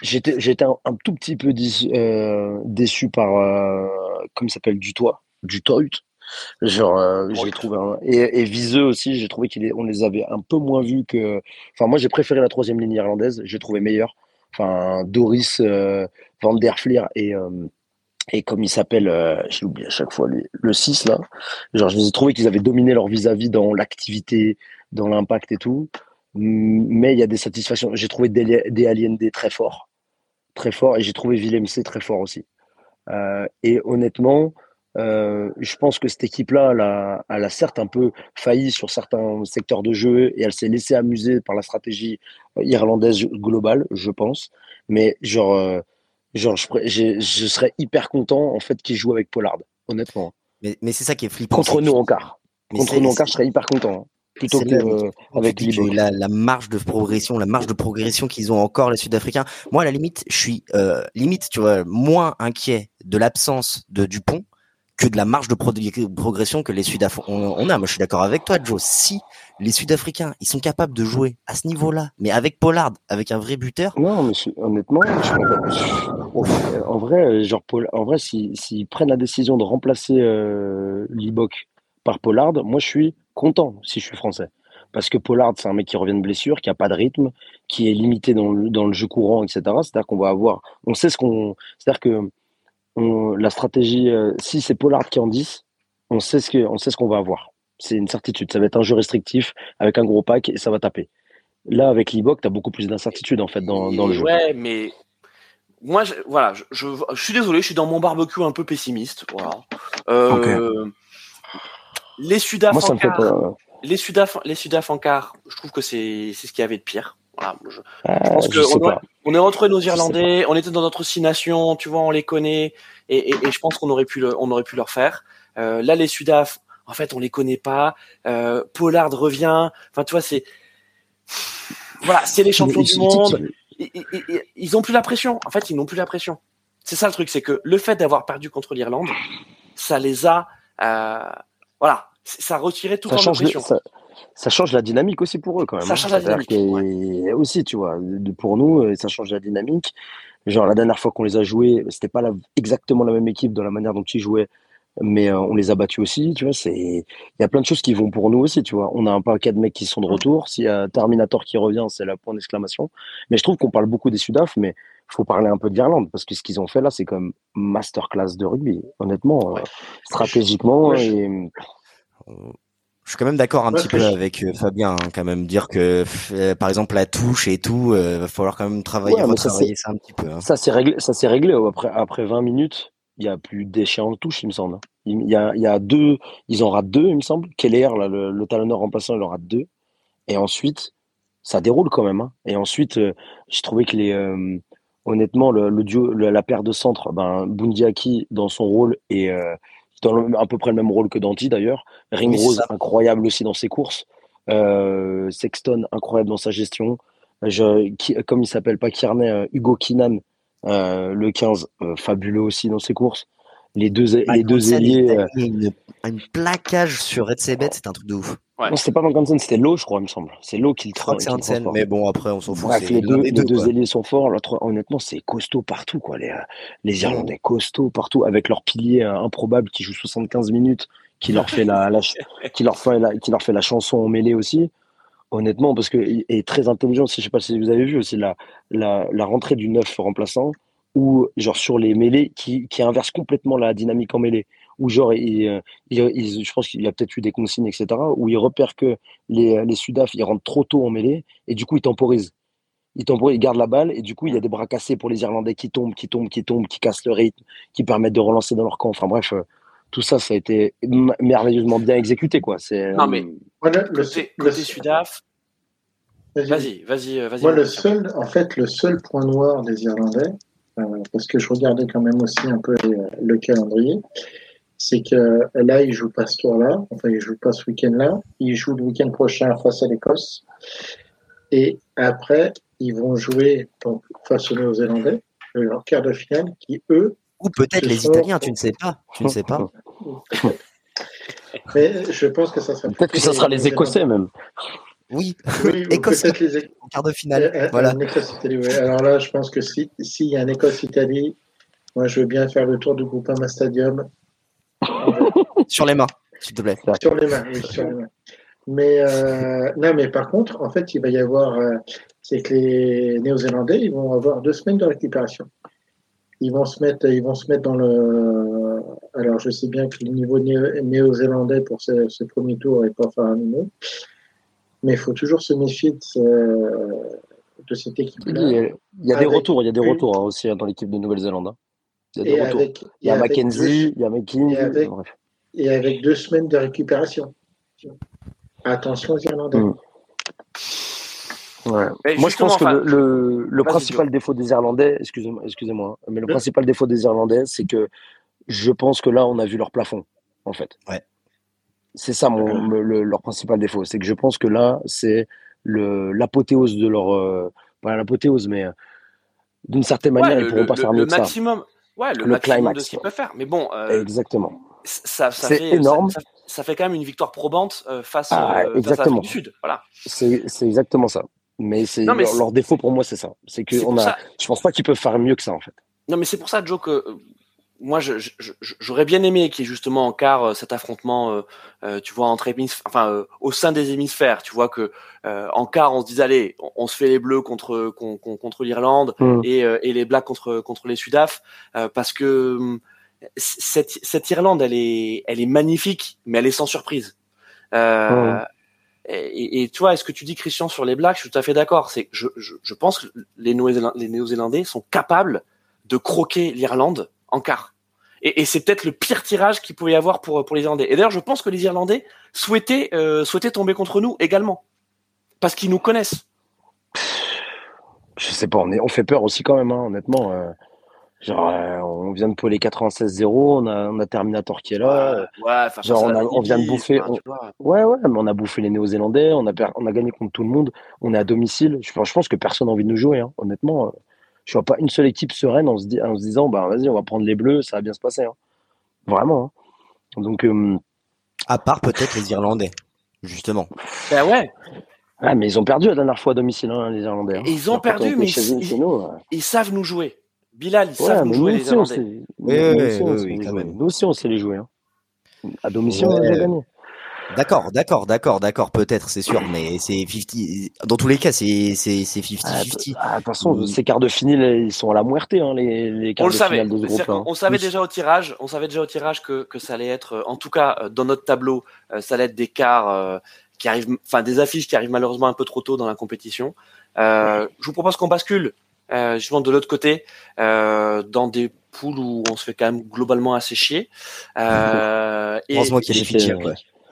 J'étais, j'étais un, tout petit peu déçu, déçu par, comme s'appelle, du toit, du toit Genre, euh, j'ai trouvé et, et Viseux aussi, j'ai trouvé qu'on les avait un peu moins vus que. Enfin, moi, j'ai préféré la troisième ligne irlandaise. J'ai trouvé meilleur. Enfin, Doris euh, Van der Fleer et euh, et comme il s'appelle, j'ai oublié à chaque fois le 6 là. Genre, je les ai trouvés qu'ils avaient dominé leur vis-à-vis dans l'activité, dans l'impact et tout. Mais il y a des satisfactions. J'ai trouvé des, des très fort, très fort, et j'ai trouvé Willem C très fort aussi. et honnêtement, euh, je pense que cette équipe-là, elle a, certes un peu failli sur certains secteurs de jeu et elle s'est laissée amuser par la stratégie euh, irlandaise globale, je pense. Mais genre, euh, genre je, serais hyper content en fait qu'ils jouent avec Pollard, honnêtement. Mais, mais c'est ça qui est flippant. Contre nous en quart. Contre nous en quart, je serais hyper content. Hein, plutôt que avec la, la, marge de progression, la marge de progression qu'ils ont encore les Sud-Africains. Moi, à la limite, je suis limite, tu vois, moins inquiet de l'absence de Dupont que de la marge de progression que les Sud-Africains on, a. Moi, je suis d'accord avec toi, Joe. Si les Sud-Africains, ils sont capables de jouer à ce niveau-là, mais avec Pollard, avec un vrai buteur. Non, mais honnêtement, en vrai, genre, en vrai, s'ils prennent la décision de remplacer euh, Libok par Pollard, moi, je suis content si je suis français. Parce que Pollard, c'est un mec qui revient de blessure, qui a pas de rythme, qui est limité dans le, dans le jeu courant, etc. C'est-à-dire qu'on va avoir, on sait ce qu'on, c'est-à-dire que la stratégie, euh, si c'est Pollard qui en 10, on sait ce qu'on ce qu'on va avoir. C'est une certitude. Ça va être un jeu restrictif avec un gros pack et ça va taper. Là, avec l'Ibok, tu as beaucoup plus d'incertitude en fait dans, le jeu. Ouais, mais moi, je, voilà, je, suis désolé, je suis dans mon barbecue un peu pessimiste. Voilà. Euh, les Sudaf les Sudaf, les Sudaf en quart, je trouve que c'est ce qu'il y avait de pire. Voilà, je, ah, pense que on, est retrouvé nos Irlandais, on était dans notre six nations, tu vois, on les connaît, et, et, je pense qu'on aurait pu, le, on aurait pu leur faire. Euh, là, les Sudaf, en fait, on les connaît pas. Euh, Pollard revient. Enfin, tu vois, c'est voilà, c'est les champions du monde. Ils, ils, ils, ont plus la pression. En fait, ils n'ont plus la pression. C'est ça le truc, c'est que le fait d'avoir perdu contre l'Irlande, ça les a, euh, voilà, ça a retiré toute leur pression ça change la dynamique aussi pour eux quand même. Ça hein. change la dynamique. Aussi, tu vois, pour nous, euh, ça change la dynamique. Genre la dernière fois qu'on les a joués, c'était pas exactement la même équipe dans la manière dont ils jouaient, mais euh, on les a battus aussi. Tu vois, il y a plein de choses qui vont pour nous aussi. Tu vois, on a un paquet de mecs qui sont de retour. S'il y a Terminator qui revient, c'est la point d'exclamation. Mais je trouve qu'on parle beaucoup des Sudaf, mais faut parler un peu d'Irlande parce que ce qu'ils ont fait là, c'est comme masterclass de rugby. Honnêtement, euh, stratégiquement et je suis quand même d'accord un petit peu avec euh, Fabien, hein, quand même dire que euh, par exemple la touche et tout, euh, va falloir quand même travailler, ça, un petit peu. Hein. Ça c'est réglé, ça c'est réglé. Après après 20 minutes, il y a plus d'échéance de touche, il me semble. Il y a, il y a deux, ils en ratent deux, il me semble. Keller, là, le, le talonneur remplaçant, il en rate deux. Et ensuite, ça déroule quand même. Hein. Et ensuite, j'ai trouvé que les, honnêtement, le, le duo, la paire de centre, ben Bundiaki dans son rôle et dans à peu près le même rôle que Danti d'ailleurs. Ringrose, incroyable aussi dans ses courses. Euh, Sexton, incroyable dans sa gestion. Je, comme il s'appelle pas Kierney, euh, Hugo Kinan, euh, le 15, fabuleux aussi dans ses courses. Les deux, les deux ailiers. un plaquage sur Red Sebet, c'est un truc de ouf. Ouais. Non, c'était pas Van c'était Lowe, je crois, il me semble. C'est Lowe qui le. C'est scène, mais bon, après, on s'en fout. les deux, les deux, ailiers sont forts. honnêtement, c'est costaud partout, quoi. Les, les Irlandais costauds partout, avec leur pilier euh, improbable qui joue 75 minutes, qui leur fait la, qui leur fait la, qui leur fait la chanson en mêlée aussi. Honnêtement, parce que est très intelligent. Si je sais pas si vous avez vu aussi la, la, la rentrée du neuf remplaçant, ou genre sur les mêlées, qui, qui inverse complètement la dynamique en mêlée où genre, il, je pense qu'il y a peut-être eu des consignes, etc., où ils repèrent que les, les Sudaf, ils rentrent trop tôt en mêlée, et du coup, ils temporisent. Ils temporisent, ils gardent la balle, et du coup, il y a des bras cassés pour les Irlandais qui tombent, qui tombent, qui tombent, qui cassent le rythme, qui permettent de relancer dans leur camp. Enfin bref, euh, tout ça, ça a été merveilleusement bien exécuté, quoi. C'est, non, mais voilà, le, côté, Sudaf, Vas-y, vas-y, vas-y. Moi, le seul, en fait, le seul point noir des Irlandais, euh, parce que je regardais quand même aussi un peu le calendrier, c'est que là, ils jouent pas ce tour-là, enfin, ils jouent pas ce week-end-là, ils jouent le week-end prochain face à l'Écosse, et après, ils vont jouer donc, face aux Néo-Zélandais, leur quart de finale, qui eux. Ou peut-être les Italiens, tu ne sais pas, tu ne sais pas. Mais je pense que ça sera. Peut-être que ça sera les Écossais même. Oui, Écosse les... quart de finale. Euh, euh, voilà. Alors là, je pense que s'il y a un Écosse-Italie, moi je veux bien faire le tour du Groupama Stadium. sur les mains, s'il te plaît. Sur les mains, oui, sur les mains. Mais euh, non, mais par contre, en fait, il va y avoir, c'est que les Néo-Zélandais, ils vont avoir deux semaines de récupération. Ils vont se mettre, ils vont se mettre dans le. Alors, je sais bien que le niveau néo-zélandais pour ce, ce, premier tour n'est pas faramineux, mais il faut toujours se méfier de, de cette équipe-là. Il y a, des retours, il y a des retours hein, aussi hein, dans l'équipe de Nouvelle-Zélande. Hein. Il y a des retours. il y a Mackenzie, il y a McKinney. Et avec, deux semaines de récupération. Attention aux Irlandais. Mm. Moi, je pense que le, le, principal défaut des Irlandais, excusez-moi, excusez-moi, mais le principal défaut des Irlandais, c'est que je pense que là, on a vu leur plafond, en fait. Ouais. C'est ça mon, leur principal défaut. C'est que je pense que là, c'est l'apothéose de leur. Euh, pas l'apothéose, mais euh, d'une certaine manière, ils ne pourront pas faire mieux que maximum, ça. Ouais, le, maximum de ce qu'ils peuvent faire. Mais bon. Euh, Exactement. Ça, ça c'est énorme. Ça, fait quand même une victoire probante face, ah, face à du Sud. Voilà. C'est exactement ça. Mais leur, défaut pour moi, c'est ça. C'est que on a. Je pense pas qu'ils peuvent faire mieux que ça, en fait. Non, mais c'est pour ça, Joe, que moi, j'aurais bien aimé qu'il y ait justement en quart euh, cet affrontement, euh, euh, tu vois, entre enfin, au sein des hémisphères, tu vois que en quart, on se dit allez, on, se fait les Bleus contre contre l'Irlande mm. et, et, les Blacks contre contre les Sudaf, parce que hum, cette, cette Irlande, elle est elle est magnifique, mais elle est sans surprise. Mm. Et, et, tu vois, est-ce que tu dis Christian sur les Blacks Je suis tout à fait d'accord. C'est je, je, je pense que les Néo-Zélandais sont capables de croquer l'Irlande en quart. Et, et c'est peut-être le pire tirage qu'il pouvait y avoir pour, pour les Irlandais. Et d'ailleurs, je pense que les Irlandais souhaitaient, euh, souhaitaient tomber contre nous également. Parce qu'ils nous connaissent. Je sais pas, on, est, on fait peur aussi quand même, hein, honnêtement. Euh, genre, euh, on vient de poler 96-0, on a, on a Terminator qui est là. Ouais, genre, on, a, on, vient de bouffer. ouais, ouais, mais on a bouffé les Néo-Zélandais, on a, on a gagné contre tout le monde, on est à domicile. Je, je pense que personne n'a envie de nous jouer, hein, honnêtement je vois pas une seule équipe sereine en se, en se disant bah vas-y on va prendre les bleus ça va bien se passer hein. vraiment hein. donc euh, à part peut-être les Irlandais justement. Ben ouais. Ah, mais ils ont perdu la dernière fois à domicile hein, les Irlandais ils ont perdu mais ils, savent nous jouer. Bilal ils savent nous jouer les Irlandais. nous aussi on sait les jouer. à domicile on a gagné D'accord, d'accord, d'accord, d'accord, peut-être, c'est sûr, mais c'est 50. Dans tous les cas, c'est 50-50. Ah, de toute façon, ces quarts de finale, ils sont à la muerte, hein, les, les quarts on de finale de ce groupe. Hein. On savait déjà au tirage, on savait déjà au tirage que, que ça allait être, en tout cas, euh, dans notre tableau, euh, ça allait être des quarts euh, qui arrivent, enfin, des affiches qui arrivent malheureusement un peu trop tôt dans la compétition. Euh, je vous propose qu'on bascule, euh, justement, de l'autre côté, dans des poules où on se fait quand même globalement assez chier. Euh, Heureusement qu'il y a des fichiers,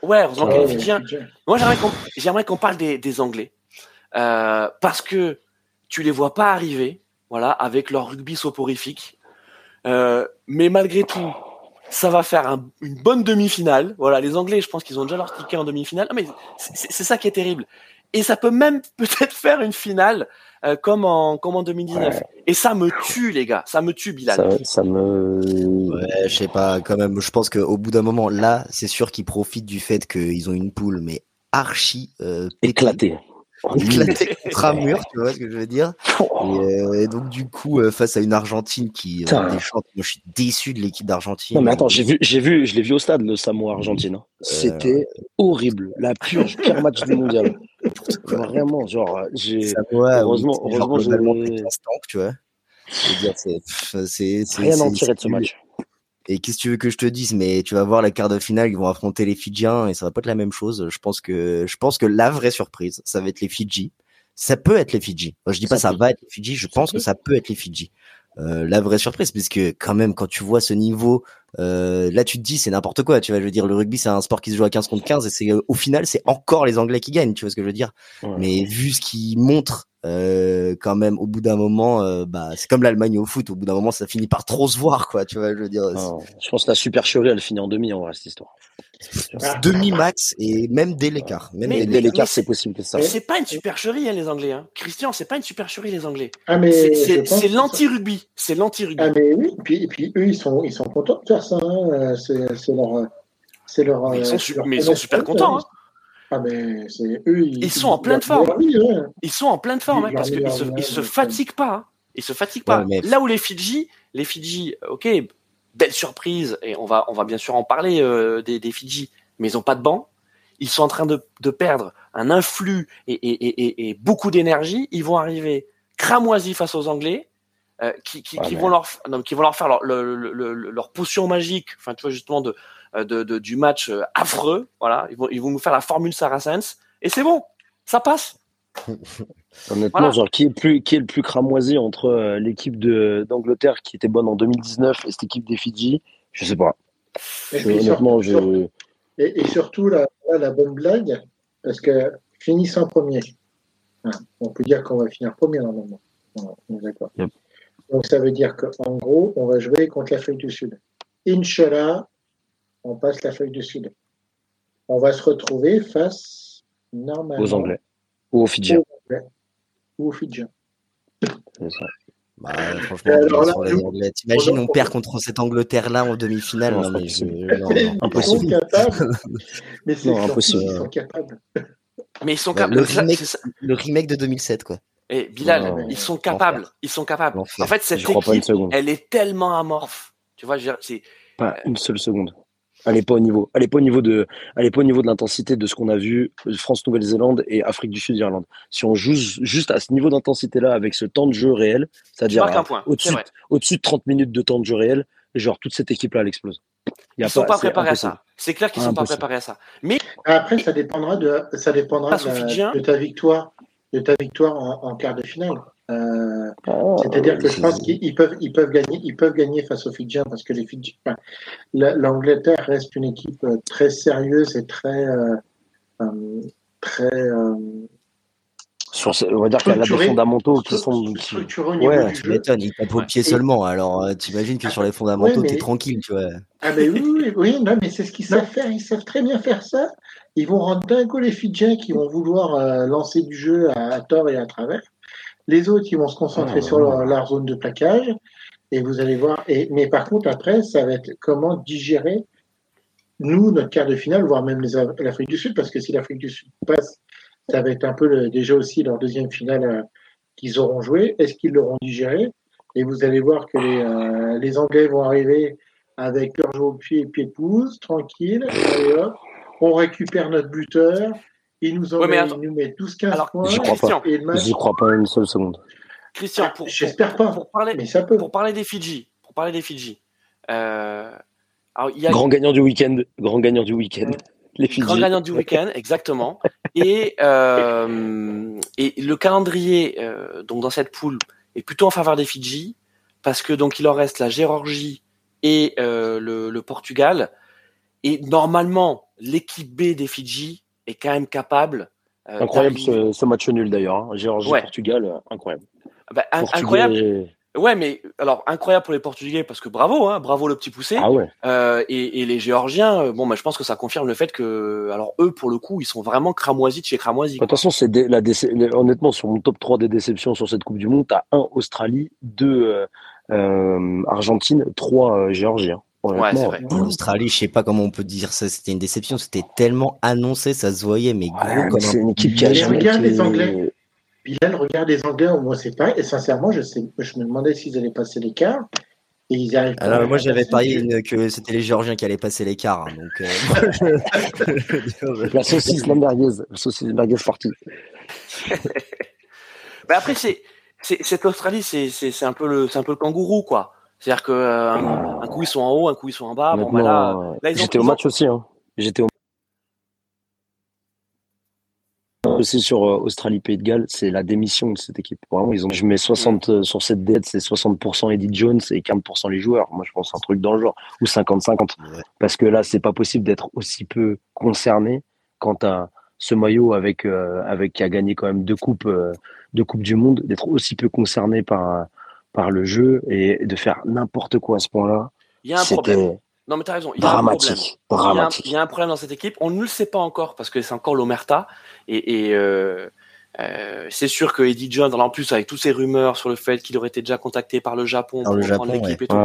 Ouais, heureusement qu'elle est. Moi, j'aimerais qu'on, parle des, des Anglais. Euh, parce que tu les vois pas arriver, voilà, avec leur rugby soporifique. Euh, mais malgré tout, ça va faire un, une bonne demi-finale. Voilà, les Anglais, je pense qu'ils ont déjà leur ticket en demi-finale. mais c'est, c'est ça qui est terrible. Et ça peut même peut-être faire une finale euh, comme, en, comme en 2019. Et ça me tue, les gars. Ça me tue, Bilal. Ça, ça me. Ouais, je sais pas, quand même. Je pense qu'au bout d'un moment, là, c'est sûr qu'ils profitent du fait qu'ils ont une poule, mais archi euh, éclatée. Éclatée contre un mur, tu vois ce que je veux dire? Euh, et, donc, du coup, face à une Argentine qui euh, déchante, moi je suis déçu de l'équipe d'Argentine. Non, mais attends, j'ai vu, j'ai vu, je l'ai vu au stade, le Samoa-Argentine. Hein. C'était horrible. La pure, pire match du mondial. Vraiment, genre, j'ai. heureusement, heureusement, j'ai. tu vois. C'est, c'est, rien à en tirer de ce match. Et qu'est-ce que tu veux que je te dise? Mais tu vas voir la quart de finale, ils vont affronter les Fidjiens et ça va pas être la même chose. Je pense que je pense que la vraie surprise, ça va être les Fidji. Ça peut être les Fidji. je dis pas ça va être les Fidji. Je pense que ça peut être les Fidji. Euh, la vraie surprise, parce que quand même, quand tu vois ce niveau, euh, là tu te dis c'est n'importe quoi. Tu vois, je veux dire, le rugby c'est un sport qui se joue à 15 contre 15 et c'est au final c'est encore les Anglais qui gagnent. Tu vois ce que je veux dire Mais vu ce qu'ils montrent euh, quand même au bout d'un moment euh, bah c'est comme l'Allemagne au foot au bout d'un moment ça finit par trop se voir quoi tu vois je veux dire je pense que la supercherie elle finit en demi en vrai cette histoire demi max et même dès l'écart même mais, dès l'écart c'est possible que ça c'est pas une supercherie hein, les anglais hein. Christian c'est pas une supercherie les anglais ah, c'est l'anti rugby c'est l'anti rugby ah mais oui et puis, et puis eux ils sont ils sont contents hein. c'est leur c'est leur mais ils sont, mais ils sont super contents hein. Ah mais c'est eux. Ils, sont en pleine forme. Ils sont en pleine forme parce qu'ils se, ils se fatiguent pas. Hein. Ils se fatiguent pas. Là où les Fidji, les Fidji, ok, belle surprise et on va, on va bien sûr en parler euh, des, des Fidji, mais ils ont pas de banc. Ils sont en train de, de perdre un influx et, et, et, et beaucoup d'énergie. Ils vont arriver cramoisis face aux Anglais. Euh, qui, qui, qui vont leur, non, qui vont leur faire leur, leur potion magique, enfin tu vois justement de, euh, de, du match euh, affreux. Voilà, ils vont, ils vont nous faire la formule Saracens et c'est bon, ça passe. Honnêtement, genre, qui est, plus, qui est le plus cramoisi entre euh, l'équipe d'Angleterre qui était bonne en 2019 et cette équipe des Fidji? Je sais pas. Et, honnêtement, je... et, surtout, la, la bonne blague, parce que finissant en premier, hein, on peut dire qu'on va finir premier normalement. D'accord. Donc ça veut dire qu'en gros, on va jouer contre l'Afrique du Sud. Inch'Allah, on passe la feuille du Sud. On va se retrouver face, normalement, aux Anglais ou aux Fidjiens. Ou aux Fidjiens. Bah, franchement, les Anglais. T'imagines, on perd contre cette Angleterre-là en demi-finale non, mais impossible. mais c'est impossible. Ils sont capables. Mais ils sont capables. Le remake, le remake de 2007, quoi. Et eh, Bilal, ils sont capables. Ils sont capables. En fait, cette équipe, elle est tellement amorphe. Tu vois, c'est pas une seule seconde. Elle n'est pas au niveau. Elle est pas au niveau de, elle est pas au niveau de l'intensité de ce qu'on a vu France, Nouvelle-Zélande et Afrique du Sud, Irlande. Si on joue juste à ce niveau d'intensité-là avec ce temps de jeu réel, c'est-à-dire au-dessus, au-dessus de 30 minutes de temps de jeu réel, genre toute cette équipe-là, elle explose. Ils ne sont pas préparés à ça. C'est clair qu'ils ne sont pas préparés à ça. Mais après, ça dépendra de, ça dépendra de, ta victoire, de ta victoire en quart de finale. Euh, oh, c'est-à-dire que je pense qu'ils peuvent, ils peuvent gagner, ils peuvent gagner face aux Fidjiens parce que les Fidjiens, l'Angleterre reste une équipe euh, très sérieuse et très, euh, très. Sur, on va dire qu'elle a des fondamentaux qui sont. Ouais, tu m'étonnes, il tape au pied seulement. Alors, t'imagines que sur les fondamentaux, tu t'es tranquille, tu vois. Ah, ben oui, oui, oui, non, mais c'est ce qu'ils savent faire. Ils savent très bien faire ça. Ils vont rendre dingue les Fidjiens qui vont vouloir lancer du jeu à tort et à travers. Les autres, ils vont se concentrer sur leur, zone de plaquage. Et vous allez voir. Et, mais par contre, après, ça va être comment digérer, nous, notre quart de finale, voire même l'Afrique du Sud, parce que si l'Afrique du Sud passe, ça va être un peu déjà aussi leur deuxième finale euh, qu'ils auront joué. Est-ce qu'ils l'auront digéré? Et vous allez voir que les, euh, les Anglais vont arriver avec leur jeu au pied et pied de pouce, tranquille. On récupère notre buteur. Il nous, en met, nous met 12-15 points. J'y crois pas. J'y crois pas une seule seconde. Christian, pour, j'espère pas. Pour parler, mais ça peut. Pour parler des Fidji, pour parler des Fidji. Euh, alors, y a... Grand gagnant du week-end. Grand gagnant du week-end. Les Fidji. Grand gagnant du week-end, exactement. et, euh, et le calendrier euh, donc dans cette poule est plutôt en faveur des Fidji parce que donc il leur reste la Géorgie et euh, le, le Portugal. Et normalement, l'équipe B des Fidji est quand même capable. Euh, incroyable ce, match nul d'ailleurs. Hein. Géorgie-Portugal, euh, incroyable. Bah, incroyable. Ouais, mais alors incroyable pour les Portugais parce que bravo, hein, bravo le petit poussé. Ah ouais. euh, et, et, les Géorgiens, bon, bah, je pense que ça confirme le fait que, alors eux, pour le coup, ils sont vraiment cramoisis de chez cramoisis. De toute façon, c'est la honnêtement sur mon top 3 des déceptions sur cette Coupe du Monde, t'as un Australie, deux euh, Argentine, trois Géorgiens. Ouais. L'Australie, je sais pas comment on peut dire ça, c'était une déception, c'était tellement annoncé, ça se voyait, mais gros comme C'est une équipe qui a jamais Regarde les Anglais. Bilal, regarde les Anglais, moi c'est pas, et sincèrement, je, sais, je me demandais s'ils allaient passer l'écart. Et ils arrivent Alors, moi, j'avais parié que c'était les Géorgiens qui allaient passer l'écart. Hein, donc, euh... la saucisse merguez, la saucisse merguez partie. Mais après, c'est, cette Australie, c'est, c'est, c'est un peu le, c'est un peu le kangourou, quoi. C'est-à-dire que euh, un, coup ils sont en haut, un coup ils sont en bas. Bon, bah là, J'étais au match aussi. Hein. J'étais au aussi sur euh, Australie Pays de Galles, c'est la démission de cette équipe. Vraiment, ils ont, je mets 60 euh, sur cette dette, c'est 60% Eddie Jones et 40% les joueurs. Moi, je pense un truc dans le genre ou 50-50, parce que là, c'est pas possible d'être aussi peu concerné quant à ce maillot avec euh, avec qui a gagné quand même deux coupes deux coupes du monde, d'être aussi peu concerné par par le jeu et de faire n'importe quoi à ce point-là. Il y a un problème. Non, mais tu as raison. Il y, a dramatique, dramatique. Il, y a un, problème dans cette équipe. On ne le sait pas encore parce que c'est encore l'Omerta. Et, et euh, euh, c'est sûr que Eddie Jones, en plus, avec toutes ces rumeurs sur le fait qu'il aurait été déjà contacté par le Japon pour prendre l'équipe et tout.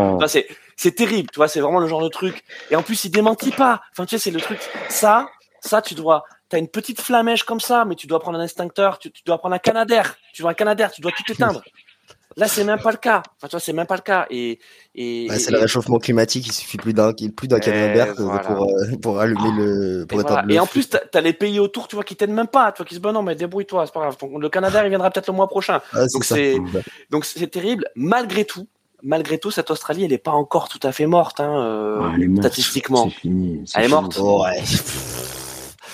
c'est terrible, tu vois, c'est vraiment le genre de truc. Et en plus, il démentit pas. Enfin, tu sais, c'est le truc. Ça, ça, tu dois. T'as une petite flamèche comme ça, mais tu dois prendre un extincteur, tu, tu dois prendre un Canadair. Tu vois un Canadair, tu dois tout éteindre. Là, c'est même pas le cas. Enfin, tu vois, c'est même pas le cas. Et, et, c'est le réchauffement climatique. Il suffit plus d'un, plus d'un camion pour, euh, pour allumer le, pour et, et en plus, t'as, as les pays autour, tu vois, qui t'aident même pas. Tu vois, qui se disent, non, mais débrouille-toi, c'est pas grave. le Canada, il viendra peut-être le mois prochain. Ah, donc c'est, donc c'est terrible. Malgré tout, malgré tout, cette Australie, elle est pas encore tout à fait morte, hein, euh, ah, elle est morte, statistiquement. C'est fini, elle est morte. Oh, ouais.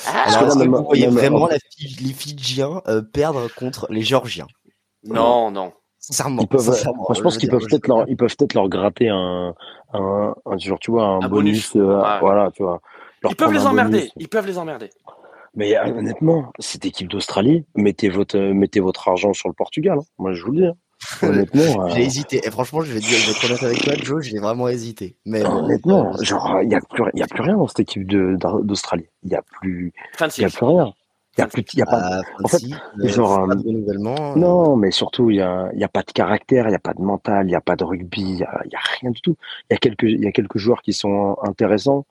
Ah, vous voyez vraiment les Fidjiens euh, perdre contre les Géorgiens Non, non. Ils peuvent, je pense qu'ils peuvent peut-être leur, ils peuvent peut-être leur gratter un, un, un, genre, tu vois, un, bonus, euh, voilà, tu vois. Ils peuvent les emmerder. Ils peuvent les emmerder. Mais euh, honnêtement, cette équipe d'Australie, mettez votre, mettez votre argent sur le Portugal. Hein. Moi, je vous le dis. Hein. Honnêtement, j'ai euh, hésité. Et franchement, je vais, dire, je vais être honnête avec toi, Joe, j'ai vraiment hésité. Mais honnêtement, genre, il n'y a plus, il y a plus rien dans cette équipe d'Australie. Il n'y a plus, il y a plus rien. Il y a plus, y a pas. en fait, genre, non, mais surtout, il y a, y a pas de caractère, il y a pas de mental, il y a pas de rugby, il y a, rien du tout. Il y a quelques, il y a quelques joueurs qui sont intéressants,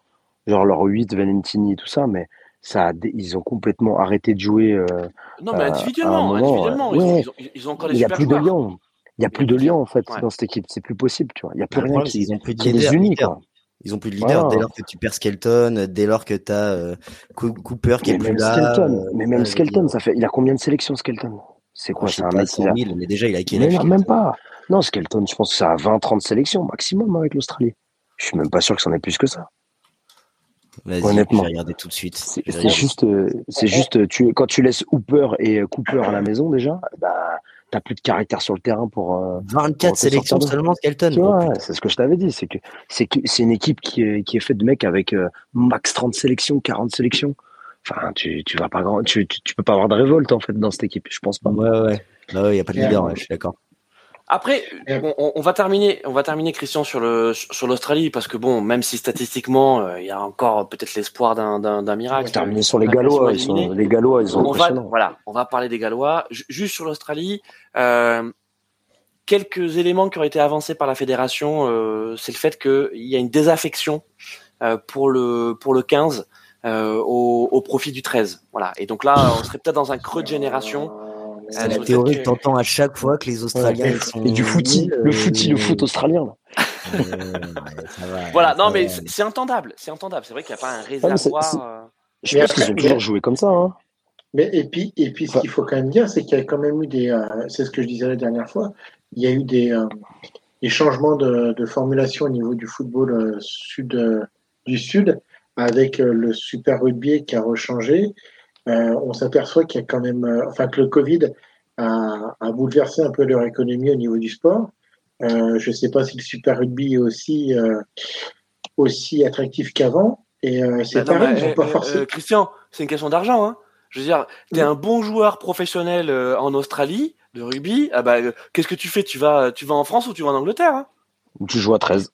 genre leur 8, Valentini et tout ça, mais ça, ils ont complètement arrêté de jouer. Euh, non, mais individuellement, individuellement, ils, ont, ils, ont, encore des Il y a plus de lions. Il y a plus de lions en fait dans cette équipe. C'est plus possible, tu vois. Il y a plus rien qui, ils ont plus qui les unit, quoi. Ils ont plus de leader dès lors que tu perds Skelton, dès lors que tu as euh, Cooper qui est plus là. Euh, mais même Skelton, ça fait. Il a combien de sélections Skelton? C'est quoi C'est un mec 000, mais déjà il a quel âge Même pas. Non, Skelton, je pense que ça a 20-30 sélections maximum avec l'Australie. Je suis même pas sûr que c'en ait plus que ça. Honnêtement, je vais regarder tout de suite. C'est juste, euh, c'est juste, tu, quand tu laisses Hooper et Cooper à la maison déjà, bah t'as plus de caractère sur le terrain pour. 24 euh, sélections seulement, Skelton. c'est ce que je t'avais dit. C'est que c'est c'est une équipe qui est, qui est faite de mecs avec euh, max 30 sélections, 40 sélections. Enfin, tu, tu vas pas grand, tu, tu, peux pas avoir de révolte en fait dans cette équipe. Je pense pas. Ouais, ouais. Il n'y a pas de leader, je suis d'accord. Après, on, va terminer, on va terminer Christian sur le sur l'Australie parce que bon, même si statistiquement euh, il y a encore peut-être l'espoir d'un d'un miracle. On va terminer sur les Gallois, ils sont, les Gallois, ils ont on va, voilà, on va parler des Gallois. Juste sur l'Australie, euh, quelques éléments qui ont été avancés par la fédération, euh, c'est le fait qu'il y a une désaffection pour le pour le 15 euh, au, au profit du 13. Voilà. Et donc là, on serait peut-être dans un creux de génération. C'est la théorie que tu entends à chaque fois que les Australiens sont. Et du footy, le footy, le foot australien. voilà, non, mais c'est entendable. C'est entendable. C'est vrai qu'il n'y a pas un réservoir. Euh. Je pense qu'ils ont toujours joué comme ça. Hein. Mais, et puis, et puis ce qu'il faut quand même dire, c'est qu'il y a quand même eu des. Euh, c'est ce que je disais la dernière fois. Il y a eu des, euh, des changements de, de, formulation au niveau du football sud, du Sud, avec le Super Rugby qui a rechangé. Euh, on s'aperçoit qu'il y a quand même, euh, enfin que le Covid a, a, bouleversé un peu leur économie au niveau du sport. Euh, je ne sais pas si le Super Rugby est aussi aussi attractif qu'avant. Et c'est bah pareil, pas forcé. Christian, c'est une question d'argent. Hein. Je veux dire, tu es un bon joueur professionnel en Australie de rugby. Ah bah, qu'est-ce que tu fais? Tu vas, tu vas en France ou tu vas en Angleterre hein? Ou tu joues à 13.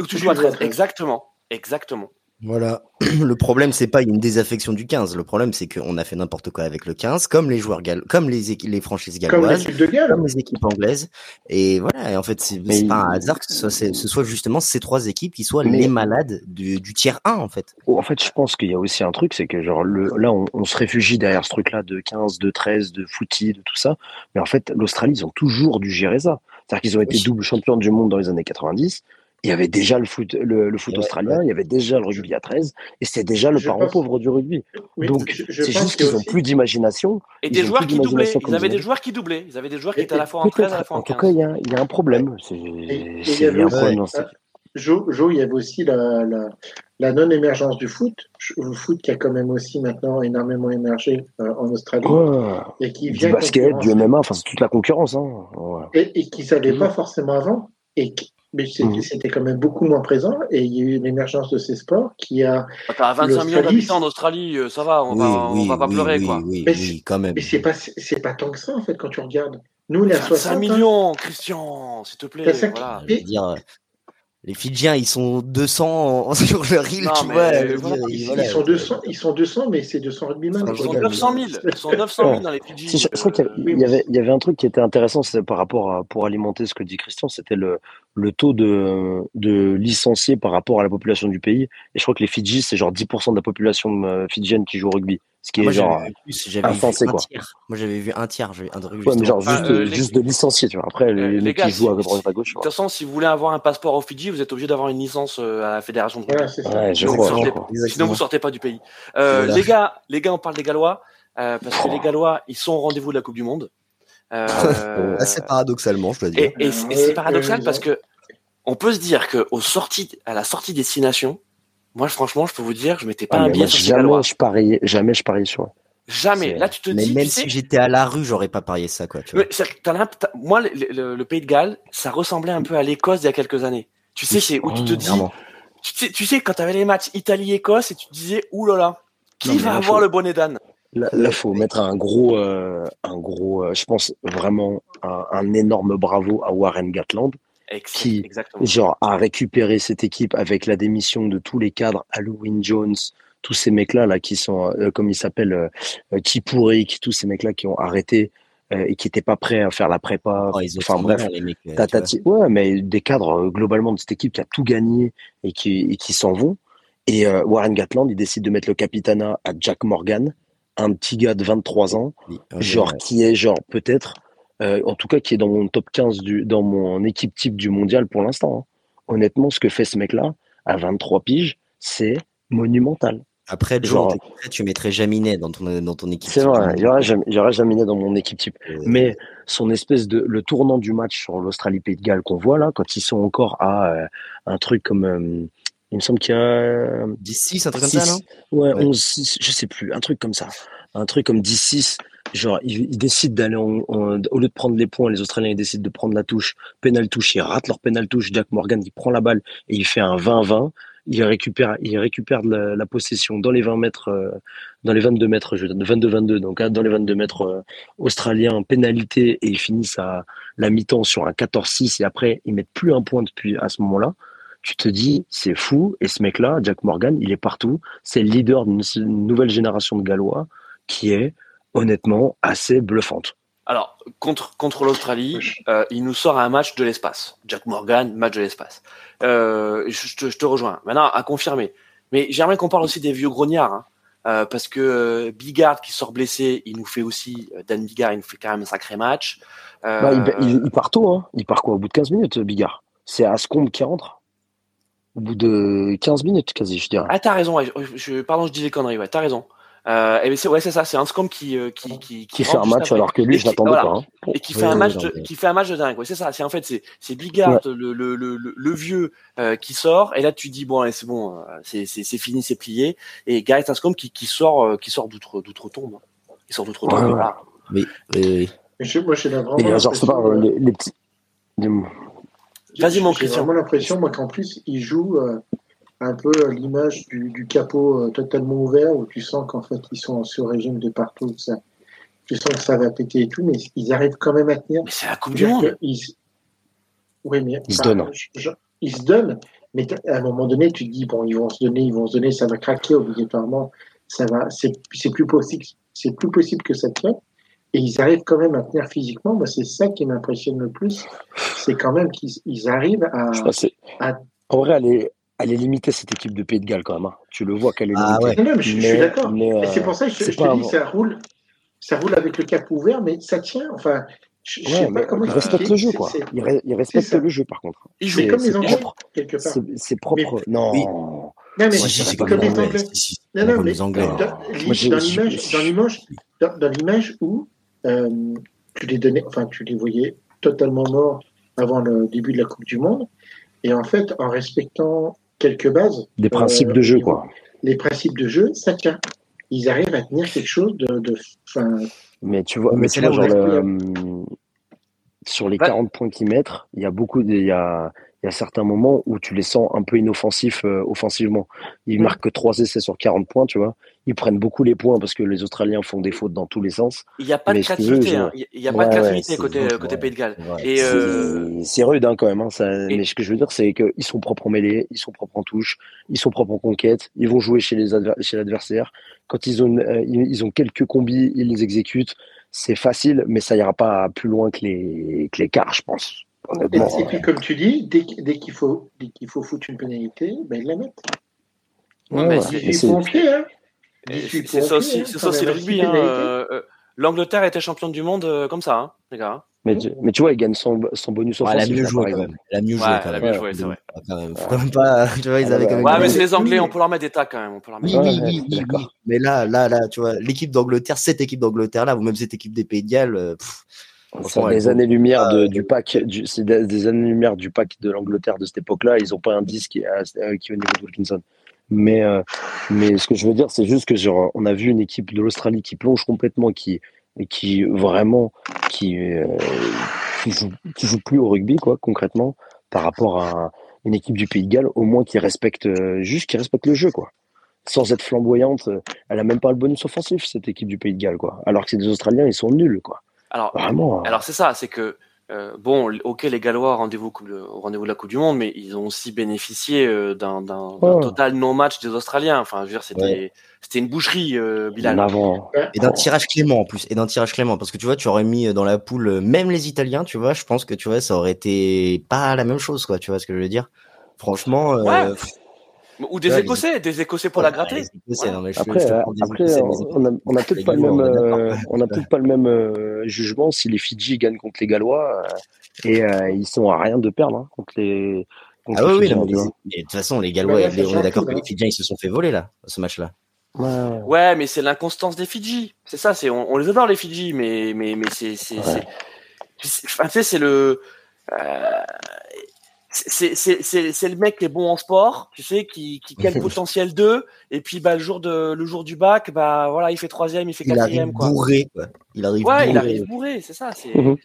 Ou tu, joues à 13, exactement. Exactement. Voilà. Le problème, c'est pas une désaffection du 15. Le problème, c'est qu'on a fait n'importe quoi avec le 15, comme les joueurs gallo, comme les, les franchises galloises, comme, comme, les équipes anglaises. Et voilà. Et en fait, c'est pas un hasard que ce soit, ce soit, justement ces trois équipes qui soient les malades du, du, tiers 1, en fait. En fait, je pense qu'il y a aussi un truc, c'est que genre le, là, on, on, se réfugie derrière ce truc-là de 15, de 13, de footy, de tout ça. Mais en fait, l'Australie, ils ont toujours dû gérer ça. C'est-à-dire qu'ils ont été double champions du monde dans les années 90 il y avait déjà le foot, le, foot australien, il y avait déjà le rugby à 13, et c'était déjà le parent pauvre du rugby. Donc, c'est juste qu'ils n'ont plus d'imagination. Et des joueurs qui doublaient. Ils avaient des joueurs qui doublaient. Ils avaient des joueurs qui étaient à la fois en 13, à la fois en 15. En tout cas, il y, a un problème. Il y a un problème Jo, il y avait aussi la, la, non-émergence du foot, le foot qui a quand même aussi maintenant énormément émergé euh, en Australie. et qui vient du basket, du MMA, enfin c'est toute la concurrence. Hein. Et, et, qui ne savait pas forcément avant, et mais mmh. c'était quand même beaucoup moins présent et il y a eu une émergence de ces sports qui a. Ah, t'as 25 millions d'habitants en Australie, euh, ça va, on va, on va pas pleurer quoi. Oui, mais quand même. Mais c'est pas, c'est pas tant que ça en fait quand tu regardes. Nous, on est à 60 hein. millions, Christian, s'il te plaît. Voilà. dire, les Fidjiens, ils sont 200 sur leur île, tu vois. ils, sont 200, ils sont 200, mais c'est 200 rugbyman. Ils sont 900 000. Ils sont 900 000 dans les Fidji. Je, crois qu'il y, avait, il y avait un truc qui était intéressant, par rapport à, pour alimenter ce que dit Christian, c'était le, le taux de, de licenciés par rapport à la population du pays. Et je crois que les Fidji, c'est genre 10% de la population euh, fidjienne qui joue au rugby. Ce qui est genre insensé, quoi. Moi, j'avais vu un tiers. Un truc ouais, mais genre juste, de, juste de licenciés, tu vois. Après, les, les qui jouent à droite à gauche. De toute façon, si vous voulez avoir un passeport au Fidji, vous êtes obligé d'avoir une licence euh, à la fédération de. Ouais, je crois, Sinon, vous sortez pas du pays. Euh, les gars, les gars, on parle des Gallois. Euh, parce que les Gallois, ils sont au rendez-vous de la Coupe du Monde. Euh, Assez paradoxalement, je dois dire. Et, et c'est paradoxal parce que on peut se dire que au sorti, à la sortie destination, moi franchement, je peux vous dire, je m'ettais pas ah, un billet sur jamais je pariais, jamais je pariais sur. Jamais. Là, tu te mais dis. même si j'étais à la rue, j'aurais pas parié ça, quoi. Tu vois. moi, le, Pays de Galles, ça ressemblait un peu à l'Écosse il y a quelques années. Tu sais, c'est où tu te dis. Tu sais, tu sais, quand tu avais les matchs Italie-Écosse et tu te disais, oulala, qui va avoir le bonnet d'âne? Là, il faut mettre un gros, euh, un gros, euh, je pense vraiment un, un, énorme bravo à Warren Gatland qui genre a récupéré cette équipe avec la démission de tous les cadres, Halloween Jones, tous ces mecs-là là qui sont euh, comme ils s'appellent euh, euh qui tous ces mecs-là qui ont arrêté euh, et qui n'étaient pas prêts à faire la prépa. Oh, enfin bref, ouais, mais des cadres globalement de cette équipe qui a tout gagné et qui, et qui s'en vont. Et Warren Gatland, il décide de mettre le capitana à Jack Morgan, un petit gars de 23 ans, genre qui est genre peut-être euh, en tout cas qui est dans mon top 15 du, dans mon équipe type du mondial pour l'instant. Hein. Honnêtement, ce que fait ce mec-là à 23 piges, c'est monumental. Après, Genre, tu mettrais Jaminet dans ton, dans ton équipe. C'est vrai, il y aurait, Jaminet dans mon équipe type. Mais son espèce de, le tournant du match sur l'Australie-Pays de Galles qu'on voit là, quand ils sont encore à euh, un truc comme, euh, il me semble qu'il y a 10-6, un truc comme ça, non? Ouais, 11-6, je sais plus, un truc comme ça. Un truc comme 10-6 genre ils, décident d'aller au lieu de prendre les points, les Australiens ils décident de prendre la touche, pénal touche, ils ratent leur pénal touche. Jack Morgan il prend la balle et il fait un 20-20. Il récupère, il récupère la, possession dans les 20 mètres, euh, dans les 22 mètres, je 22-22, donc hein, dans les 22 mètres euh, australiens, pénalité et ils finissent à la mi-temps sur un 14-6 et après ils mettent plus un point depuis à ce moment-là tu te dis, c'est fou. Et ce mec-là, Jack Morgan, il est partout. C'est le leader d'une nouvelle génération de Gallois qui est honnêtement assez bluffante. Alors, contre, contre l'Australie, euh, il nous sort un match de l'espace. Jack Morgan, match de l'espace. Euh, je, te, je, te, rejoins. Maintenant, à confirmer. Mais j'aimerais qu'on parle aussi des vieux grognards. Hein. Euh, parce que Bigard qui sort blessé, il nous fait aussi, Dan Bigard, il nous fait quand même un sacré match. Bah, il, part tôt, hein. il part quoi Au bout de 15 minutes, Bigard? C'est Ascombe qui rentre? Au bout de 15 minutes, quasi, je dirais. Ah, t'as raison, je, pardon, je dis des conneries, ouais, t'as raison. Euh, et c'est ouais, c'est ça, c'est Anscombe qui euh, qui qui, qui, fait un match alors que lui, je l'attendais pas. Hein. Et qui fait un match, de, qui fait un match de dingue. Ouais, c'est ça. C'est en fait c'est c'est Bigard, le, le, le, le, vieux euh, qui sort. Et là, tu dis bon, c'est bon, euh, c'est c'est fini, c'est plié. Et Gareth Anscombe qui qui sort euh, qui sort d'outre d'outre tombe. Hein. Il sort d'outre tombe. Voilà. Oui. oui, oui. moi, j'ai vraiment. genre, c'est pas les, les petits. Vas-y, mon Christian. J'ai vraiment l'impression, moi, qu'en plus, il joue un peu l'image du, du, capot euh, totalement ouvert où tu sens qu'en fait ils sont sur régime de partout. Ça, tu sens que ça va péter et tout, mais ils arrivent quand même à tenir. Mais c'est la Coupe du Monde. Ils... Oui, mais ils se donnent. ils se donnent, mais à un moment donné, tu te dis bon, ils vont se donner, ils vont se donner, ça va craquer obligatoirement. Ça va, c'est plus possible, c'est plus possible que ça tienne. Et ils arrivent quand même à tenir physiquement. Moi, c'est ça qui m'impressionne le plus. C'est quand même qu'ils arrivent à, à... En vrai, aller, elle est limitée cette équipe de Pays de Galles quand même. Hein. Tu le vois qu'elle est ah limitée. Non, mais je, suis d'accord. c'est pour ça que je, te dis, ça roule, ça roule avec le cap ouvert, mais ça tient. Enfin, il respecte le jeu, quoi. Il, respecte le jeu, par contre. Il joue comme les Anglais, quelque part. C'est propre. Non. Non, mais c'est comme les Anglais. Non, non, mais dans l'image, dans l'image où euh, tu les donnais, enfin, tu les voyais totalement morts avant le début de la Coupe du Monde. Et en fait, en respectant quelques bases. Des principes de jeu, quoi. Les principes de jeu, ça tient. Ils arrivent à tenir quelque chose de. de mais tu vois, mais, tu vois genre, sur les 40 points qu'ils mettent, il y a beaucoup de, il y a, il y a certains moments où tu les sens un peu inoffensifs euh, offensivement. Ils marquent que 3 essais sur 40 points, tu vois. Ils prennent beaucoup les points parce que les Australiens font des fautes dans tous les sens. Il n'y a pas de créativité, hein. il n'y a, pas de créativité côté, côté Pays de Galles. Et euh... C'est rude hein, quand même. Hein, ça... Mais ce que je veux dire, c'est qu'ils sont propres en mêlée, ils sont propres en touche, ils sont propres en conquête, ils vont jouer chez l'adversaire. Quand ils ont, euh, ils ont quelques combis, ils les exécutent. C'est facile, mais ça ira pas plus loin que les, que les quarts, je pense. Et, puis, comme tu dis, dès, dès qu'il faut, qu'il faut foutre une pénalité, ben, ils la mettent. Ouais, c'est ça aussi, c'est ça aussi le rugby. Hein, euh, euh, L'Angleterre était championne du monde euh, comme ça, hein, les gars. Hein. Mais, mais, tu vois, il gagne son, son bonus offensif. elle a mieux joué quand même. Elle a mieux joué quand même. Joué, c'est vrai. Faut même pas, tu vois, ils avaient quand même. Ouais, mais c'est les Anglais, on peut leur mettre des tacs quand même. On peut leur mettre oui, oui, oui, oui, Mais là, là, là, tu vois, l'équipe d'Angleterre, cette équipe d'Angleterre là, ou même cette équipe des Pays de Galles, c'est des années-lumière de, du pack, c'est des, années-lumière du pack de l'Angleterre de cette époque-là. Ils n'ont pas un disque qui, est, qui est au niveau de Wilkinson. Mais, euh, mais ce que je veux dire, c'est juste que genre, on a vu une équipe de l'Australie qui plonge complètement, qui, qui vraiment, qui, euh, qui, joue, qui joue plus au rugby, quoi, concrètement, par rapport à une équipe du Pays de Galles, au moins qui respecte, euh, juste qui respecte le jeu, quoi. Sans être flamboyante, elle a même pas le bonus offensif, cette équipe du Pays de Galles, quoi. Alors que c'est des Australiens, ils sont nuls, quoi. Alors, Vraiment, hein. alors c'est ça, c'est que euh, bon, ok, les Gallois rendez-vous au rendez-vous de la Coupe du Monde, mais ils ont aussi bénéficié euh, d'un total non-match des Australiens. Enfin, je veux dire, c'était c'était une boucherie, euh, Bilal. Avant. Et d'un tirage clément en plus, et d'un tirage clément, parce que tu vois, tu aurais mis dans la poule même les Italiens, tu vois. Je pense que tu vois, ça aurait été pas la même chose, quoi. Tu vois ce que je veux dire? Franchement. Ouais. Ou des Écossais, des Écossais pour la gratter. après, après on a, peut-être pas, le même, euh, on a peut-être pas le même euh, jugement si les Fidji gagnent contre les Gallois euh, et ils sont à rien de perdre hein, contre les. ah oui, oui, de toute façon, les Gallois, on est d'accord que les Fidjiens ils se sont fait voler là, ce match-là. Ouais, ouais, mais c'est l'inconstance des Fidji. C'est ça, c'est on, les adore les Fidji, mais mais mais c'est c'est enfin, tu sais, c'est le c'est le mec qui est bon en sport, tu sais, qui, qui, a le potentiel 2, et puis bah, le, jour de, le jour du bac, bah, voilà, il fait troisième, il fait quatrième. Il arrive bourré, quoi. Il arrive ouais, bourré. il arrive bourré, c'est ça. C'est, mhm.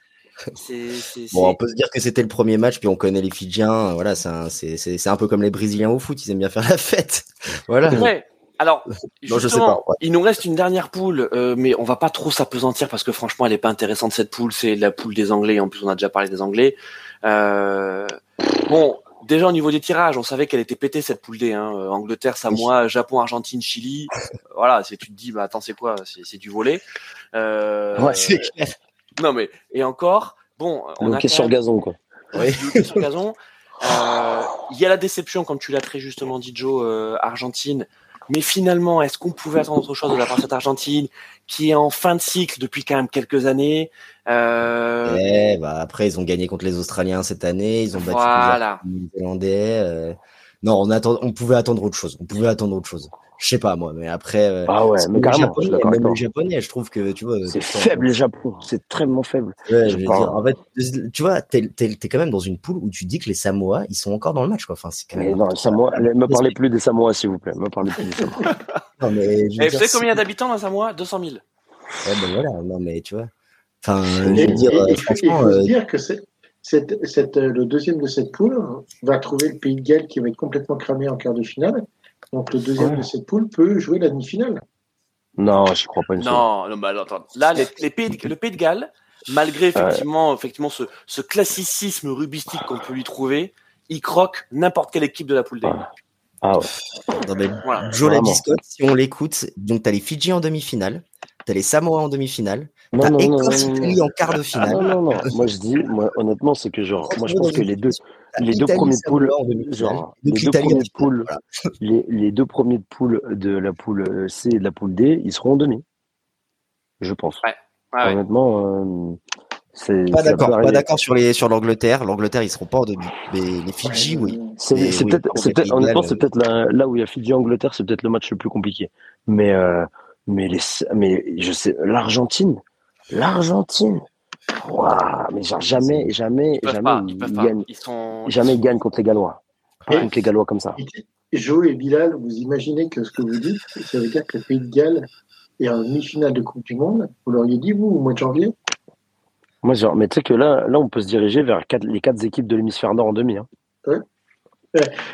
bon, on peut se dire que c'était le premier match, puis on connaît les Fidjiens. Voilà, c'est un, un, peu comme les Brésiliens au foot, ils aiment bien faire la fête. voilà. Ouais. Alors, non, je sais pas, il nous reste une dernière poule, euh, mais on va pas trop s'apesantir parce que franchement, elle est pas intéressante cette poule. C'est la poule des Anglais. En plus, on a déjà parlé des Anglais. Euh, bon, déjà au niveau des tirages, on savait qu'elle était pétée cette poule D. Hein. Euh, Angleterre, Samoa, Japon, Argentine, Chili. voilà, c'est tu te dis, bah attends, c'est quoi? C'est du volet. Euh, ouais, c'est clair. Non mais et encore, bon, on Donc, a sur gazon quoi. Oui. sur gazon. Il y a la déception, comme tu l'as très justement dit Joe, Argentine. Mais finalement, est-ce qu'on pouvait attendre autre chose de la part de cette Argentine qui est en fin de cycle depuis quand même quelques années euh... Eh, bah après, ils ont gagné contre les Australiens cette année, ils ont battu les Néerlandais. Euh... Non, on, attend... on pouvait attendre autre chose. On pouvait attendre autre chose. Je sais pas moi, mais après. Euh, ah ouais, mais carrément. Japonais, même les Japonais, je trouve que tu vois. C'est faible le Japon, c'est extrêmement faible. Ouais, je veux dire, en fait, tu vois, t'es es, quand même dans une poule où tu dis que les Samoa, ils sont encore dans le match, quoi. Enfin, c'est quand même. non, Samoa, me parlez plus des Samoa, s'il vous plaît. Me parlez plus des Samoa. non, mais. Je Et vous savez combien d'habitants dans Samoa? 200 000. Ouais, ben voilà, non, mais tu vois. Enfin, je veux dire, il faut se dire que c'est. Cette, cette, le deuxième de cette poule va trouver le pays de Galles qui va être complètement cramé en quart de finale. Donc le deuxième de cette poule peut jouer la demi-finale. Non, je crois pas une Non, non, bah, attends. Là, les, pays le Pays de Galles, malgré effectivement, effectivement ce, ce, classicisme rubistique qu'on peut lui trouver, il croque n'importe quelle équipe de la poule D. Ah, ouais. Non, mais voilà. Joe Ladiscotte, si on l'écoute, donc tu as les Fidji en demi-finale, tu as les Samoa en demi-finale, T'as Écosse Italie en quart de finale. Non, non, non. Moi, je dis, moi, honnêtement, c'est que genre, moi, je pense que les deux, les deux premiers poules, genre, les deux premiers poules, les, les, deux premiers poules de la poule C et de la poule D, ils seront en demi. Je pense. Ouais. Honnêtement, euh, Pas d'accord, pas d'accord sur les sur l'Angleterre. L'Angleterre, ils seront pas en demi. Mais les Fidji, oui. C'est peut-être, peut honnêtement, c'est peut-être là, où il y a Fidji Angleterre, c'est peut-être le match le plus compliqué. Mais euh, mais les mais je sais l'Argentine, l'Argentine. Waouh, mais genre jamais, jamais, jamais ils, gagnent, jamais ils gagnent contre les Gallois. Pas contre les Gallois comme ça. Joe et Bilal, vous imaginez que ce que vous dites, ça veut dire que le pays de Galles est en demi-finale de Coupe du Monde? Vous l'auriez dit vous au mois de janvier? Moi, genre, mais tu sais que là, là, on peut se diriger vers les quatre équipes de l'hémisphère nord en demi. Hein.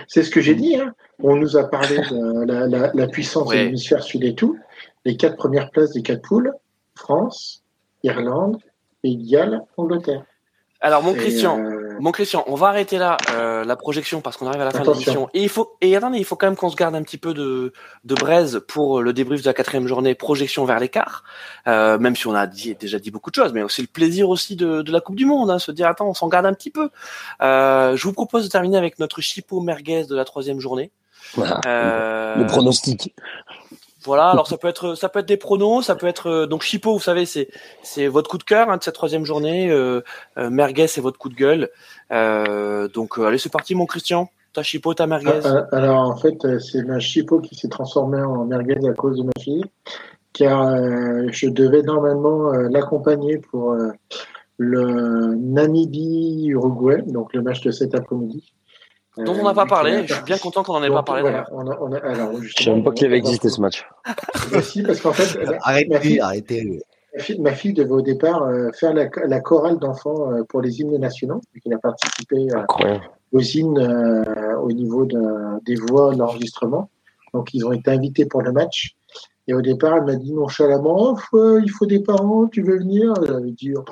C'est ce que j'ai dit. Hein. On nous a parlé de la, puissance de l'hémisphère sud et tout. Les quatre premières places des quatre poules France, Irlande, Pays de Galles, Angleterre. Alors, mon Christian, euh, mon Christian, on va arrêter là euh, la projection parce qu'on arrive à la fin de l'émission. Et il faut, et attendez, il faut quand même qu'on se garde un petit peu de, de braise pour le débrief de la quatrième journée, projection vers l'écart. Euh, même si on a dit, déjà dit beaucoup de choses, mais c'est le plaisir aussi de, de la Coupe du Monde, hein, se dire attends, on s'en garde un petit peu. Euh, je vous propose de terminer avec notre chipot merguez de la troisième journée. Euh, le pronostic. Voilà, alors ça peut être ça peut être des pronos, ça peut être euh, donc Chipo, vous savez, c'est c'est votre coup de cœur hein, de cette troisième journée. Euh, euh, merguez, c'est votre coup de gueule. Euh, donc allez, c'est parti, mon Christian. Ta Chipo, ta merguez. Alors en fait, c'est ma Chipo qui s'est transformée en merguez à cause de ma fille, car je devais normalement l'accompagner pour le Namibie-Uruguay, donc le match de cet après-midi dont on n'a pas parlé. Je suis bien content qu'on n'en ait pas parlé. Voilà, on a, on a, alors, je ne savais pas qu'il avait existé ce match. Si, parce qu'en fait, arrêtez, ma fille, arrêtez. Ma fille, ma fille, devait au départ euh, faire la, la chorale d'enfants euh, pour les hymnes nationaux, Elle a participé euh, aux hymnes euh, au niveau de, des voix d'enregistrement. Donc, ils ont été invités pour le match. Et au départ, elle m'a dit nonchalamment, oh, il faut des parents, tu veux venir? J'avais dit, oh,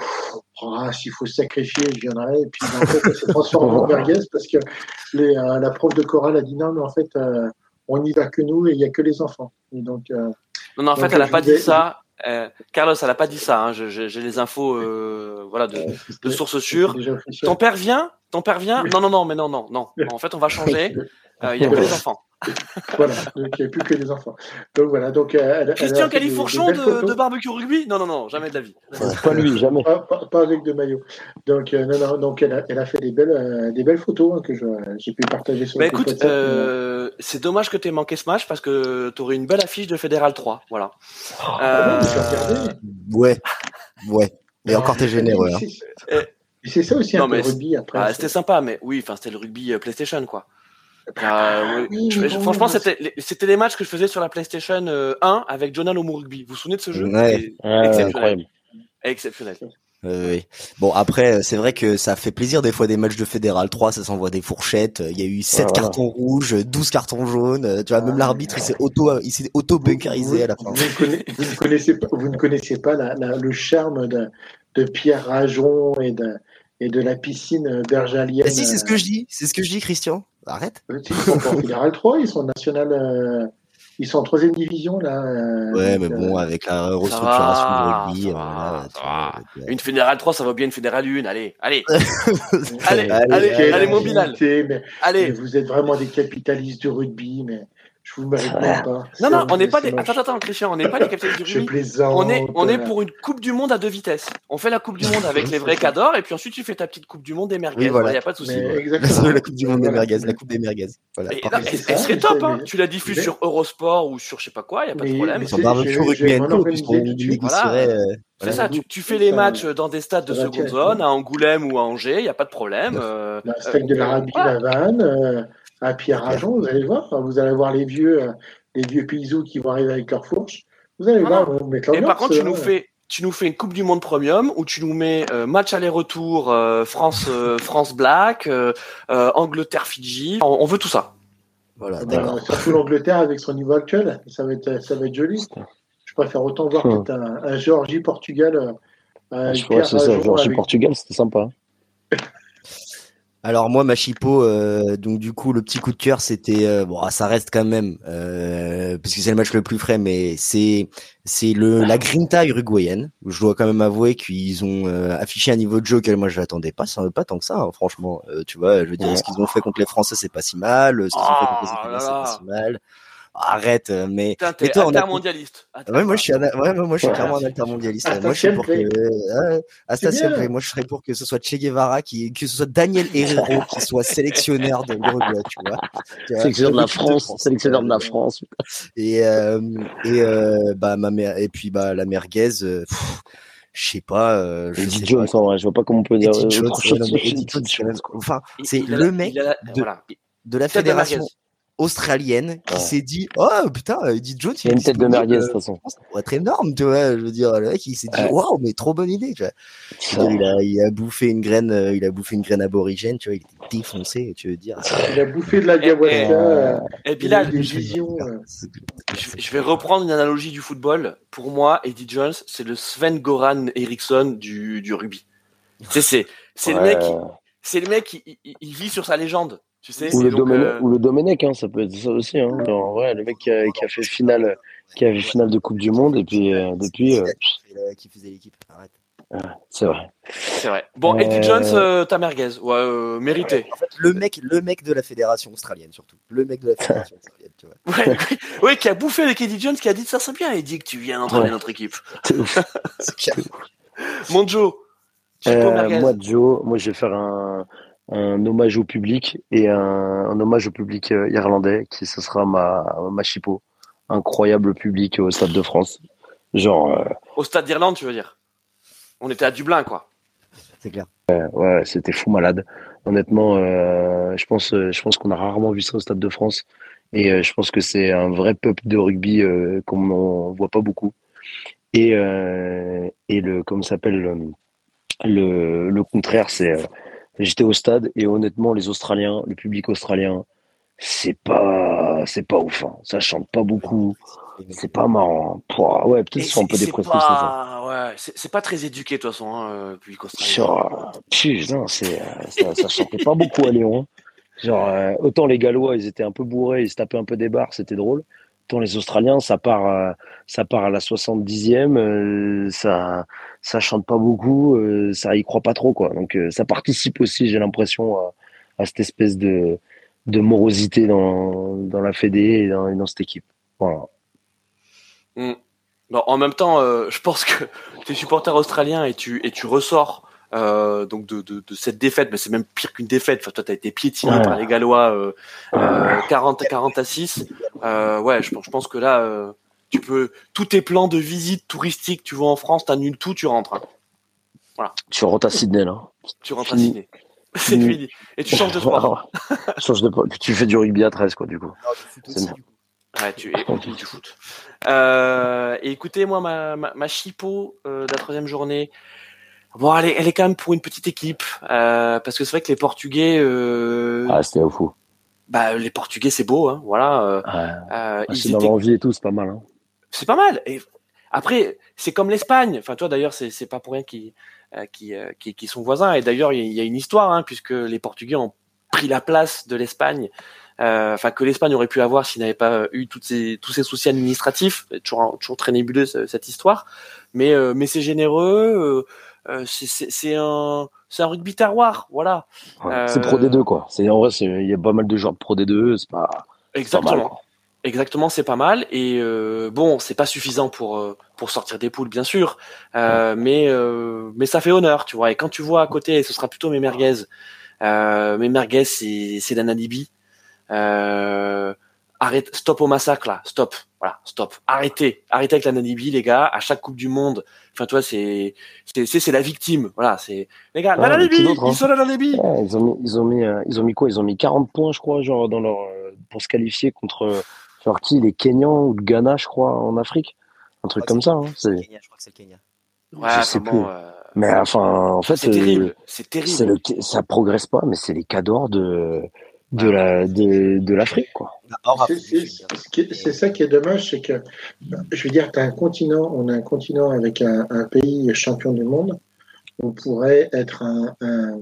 s'il faut se sacrifier, je viendrai. Et puis en fait, elle s'est transformée en merguez parce que les, euh, la prof de chorale a dit non, mais en fait, euh, on n'y va que nous et il n'y a que les enfants. Et donc, euh, non, non, en fait, elle n'a pas dit ça. Carlos, elle n'a pas dit ça. Hein. J'ai les infos, voilà, de, de sources sûres. Ton père vient? Ton père vient? Non, non, non, mais non, non, non. En fait, on va changer. Il n'y a que les enfants voilà, donc il n'y a plus que des enfants. Donc voilà, donc elle, Christian Califourchon de, de, barbecue rugby? Non, non, non, jamais de la vie. pas lui, jamais. Pas, pas, avec de maillot. Donc euh, non, non, donc elle a, elle a fait des belles, euh, des belles photos hein, que j'ai pu partager sur. Bah écoute, euh, c'est dommage que tu aies manqué ce match parce que tu aurais une belle affiche de Fédéral 3, voilà. Ah, ouais, ouais. Et encore t'es généreux. Hein. C'est ça aussi un peu rugby après. Ah, c'était sympa, mais oui, enfin c'était le rugby PlayStation quoi. Ah, franchement, c'était c'était les matchs que je faisais sur la PlayStation 1 euh, avec Jonah Lomo Rugby. Vous vous souvenez de ce jeu? Ouais. Exceptionnel. Exceptionnel. oui. Bon après c'est vrai que ça fait plaisir des fois des matchs de fédéral 3 ça s'envoie des fourchettes il y a eu 7 cartons rouges 12 cartons jaunes tu vois même l'arbitre il s'est auto il s'est auto bunkerisé à la fin vous ne connaissez, pas vous ne connaissez pas la, le charme de, de Pierre Rajon et de et de la piscine bergalienne. Ah, si, c'est ce que je dis, c'est ce que je dis, Christian. Arrête. Ils sont en fédéral 3, ils sont national, euh, ils sont en troisième division là. Euh, ouais, mais bon, euh, avec la restructuration du rugby, une fédérale 3, ça va bien une fédérale 1. Allez, allez, allez, allez, allez, mon Bilal. allez. vous êtes vraiment des capitalistes du rugby, mais je vous mérite pas. Non, non, on n'est pas des. Attends, attends, Christian, on n'est pas des capitaines du rugby. On est, on est pour une Coupe du Monde à deux vitesses. On fait la Coupe du Monde avec les vrais cadors, et puis ensuite tu fais ta petite Coupe du Monde des merguez. Il n'y a pas de souci. Exactement. la Coupe du Monde des merguez, la Coupe des merguez. Voilà. elle serait top, hein. Tu la diffuses sur Eurosport ou sur je sais pas quoi, il n'y a pas de problème. Sur barbecue rugby C'est ça, tu, fais les matchs dans des stades de seconde zone, à Angoulême ou à Angers, il n'y a pas de problème. Euh, Stade de l'Arabie, la Vanne à Pierre Rajon, vous allez voir, vous allez voir les vieux, euh, les vieux paysous qui vont arriver avec leur fourche. Vous allez voir, on mettre Et par contre, tu nous fais, tu nous fais une Coupe du Monde Premium où tu nous mets euh, match aller-retour euh, France France Black, Angleterre Fidji. On, veut tout ça. Voilà, d'accord. Surtout l'Angleterre avec son niveau actuel, ça va être ça va être joli. Je préfère autant voir hum. un, un Géorgie Portugal. je crois c'est ça, Géorgie Portugal, c'était sympa. Alors moi, ma chipo, euh, donc du coup, le petit coup de cœur, c'était euh, bon, ah, ça reste quand même euh, parce que c'est le match le plus frais, mais c'est c'est le la grinta uruguayenne. Je dois quand même avouer qu'ils ont affiché un niveau de jeu que moi je l'attendais pas, ça pas tant que ça, hein, franchement. tu vois, je veux dire, ce qu'ils ont fait contre les Français, c'est pas si mal. Ce qu'ils ont fait contre les Italiens, c'est pas si mal. Arrête, mais. Putain, t'es toi, intermondialiste. Ouais, moi je suis, ouais, moi je suis clairement un intermondialiste. moi je suis pour que, euh, moi je serais pour que ce soit Che Guevara qui, que ce soit Daniel Herrero qui soit sélectionneur de l'Uruguay, tu vois. Sélectionneur de la France, sélectionneur de la France. Et, euh, et, euh, bah, ma mère, et puis, bah, la merguez, euh, je sais pas. Euh, je Eddie Jones, en vrai, je vois pas comment on peut dire. Eddie Jones, enfin, c'est le mec de la fédération australienne qui s'est dit oh putain Eddie Jones il a une tête de merguez de toute façon. ça pourrait être énorme tu vois je veux dire le mec il s'est dit waouh mais trop bonne idée tu vois. Il, a, il a bouffé une graine euh, il a bouffé une graine aborigène tu vois il était défoncé tu veux dire. Il a bouffé de la ayahuasca et, puis là je vais reprendre une analogie du football. Pour moi Eddie Jones c'est le Sven Goran Eriksson du, du rugby. C'est c'est c'est le mec c'est le mec il vit sur sa légende ou, le euh, ou le Domenech, hein, ça peut être ça aussi. Hein. le mec qui a, fait finale, qui a fait finale de Coupe du Monde et puis euh, depuis. Euh, qui faisait l'équipe. Arrête. c'est vrai. C'est vrai. Bon, Eddie Jones, ta merguez, ouais, mérité. En fait, le mec, le mec de la fédération australienne surtout. Le mec de la fédération australienne, tu vois. ouais, qui a bouffé avec Eddie Jones, qui a dit ça c'est bien, Eddie, que tu viens d'entraîner notre équipe. Mon Joe. moi, Joe, moi je vais faire un, un hommage au public et un, un hommage au public euh, irlandais qui ce sera ma ma chipo incroyable public au stade de France. Genre euh, au stade d'Irlande tu veux dire? On était à Dublin quoi. C'est clair. Ouais c'était fou malade. Honnêtement euh, je pense je pense qu'on a rarement vu ça au stade de France. Et je pense que c'est un vrai peuple de rugby qu'on on voit pas beaucoup. Et et le comme s'appelle le, le contraire c'est J'étais au stade et honnêtement, les Australiens, le public australien, c'est pas, c'est pas ouf. Hein. Ça chante pas beaucoup. C'est pas marrant. Hein. ouais, peut-être qu'ils sont un peu dépressifs. Ouais, c'est pas très éduqué de toute façon, hein, le public australien. Putain, c'est, ça, ça chantait pas beaucoup à Léon. Genre, euh, autant les Gallois, ils étaient un peu bourrés, ils se tapaient un peu des barres, c'était drôle. Autant les Australiens, ça part, euh, ça part à la 70e, euh, ça, ça chante pas beaucoup, euh, ça y croit pas trop quoi. Donc euh, ça participe aussi, j'ai l'impression, à, cette espèce de, de morosité dans, dans la Fédé et dans, dans cette équipe. Voilà. Mm. en même temps, euh, je pense que tu es supporter australien et tu, et tu ressors donc de, de, de, cette défaite, mais c'est même pire qu'une défaite. Enfin, toi, tu as été piétiné par les Gallois 40, 40 à 6. ouais, je, je pense que là, tu peux, tous tes plans de visite touristique, tu vas en France, tu annules tout, tu rentres. Hein. Voilà. Tu rentres à Sydney, là. Tu rentres à Sydney. C'est fini. Et tu changes de sport. changes de... Tu fais du rugby à 13, quoi, du coup. C'est Ouais, tu es du foot. Euh, et écoutez, moi, ma, ma, ma chipo euh, de la troisième journée, bon, elle est, elle est quand même pour une petite équipe. Euh, parce que c'est vrai que les Portugais. Euh, ah, c'était au fou. Bah, les Portugais, c'est beau, hein, voilà. Euh, euh, ils étaient... envie et tout, c'est pas mal. Hein c'est pas mal. Et après, c'est comme l'Espagne. Enfin, toi d'ailleurs, c'est pas pour rien qu'ils euh, euh, qui, qui, sont voisins. Et d'ailleurs, il y, a une histoire, hein, puisque les Portugais ont pris la place de l'Espagne. Euh, enfin, que l'Espagne aurait pu avoir s'il n'avait pas eu toutes ces, tous ces soucis administratifs. Toujours, toujours très nébuleux cette histoire. Mais, mais c'est généreux. c'est un c'est un rugby terroir, voilà. c'est Pro D2 quoi. C'est en vrai, il y a pas mal de joueurs de Pro D2, c'est pas. Exactement. Exactement, c'est pas mal. Et euh, bon, c'est pas suffisant pour euh, pour sortir des poules, bien sûr, euh, mais euh, mais ça fait honneur, tu vois. Et quand tu vois à côté, ce sera plutôt mes merguez. Euh, mes merguez, c'est c'est l'Anadibi. Euh, arrête, stop au massacre là, stop, voilà, stop. Arrêtez, arrêtez avec l'Anadibi, les gars. À chaque Coupe du Monde, enfin, toi, c'est c'est c'est la victime, voilà. C'est les gars, l'Anadibi, ils hein. sont l'Anadibi. Ouais, ils ont mis ils ont mis ils ont mis quoi? Ils ont mis 40 points, je crois, genre dans leur pour se qualifier contre qui Les Kenyans ou le Ghana, je crois, en Afrique? Un truc comme ça. Hein. C'est je crois que c'est le Kenya. Ouais, je sais plus. Euh, mais enfin, en fait, c'est terrible. C'est terrible. Le, ça progresse pas, mais c'est les cadors de de la de, de l'Afrique, quoi. C'est ça qui est dommage, c'est que je veux dire, as un continent, on a un continent avec un, un, pays champion du monde. On pourrait être un, un,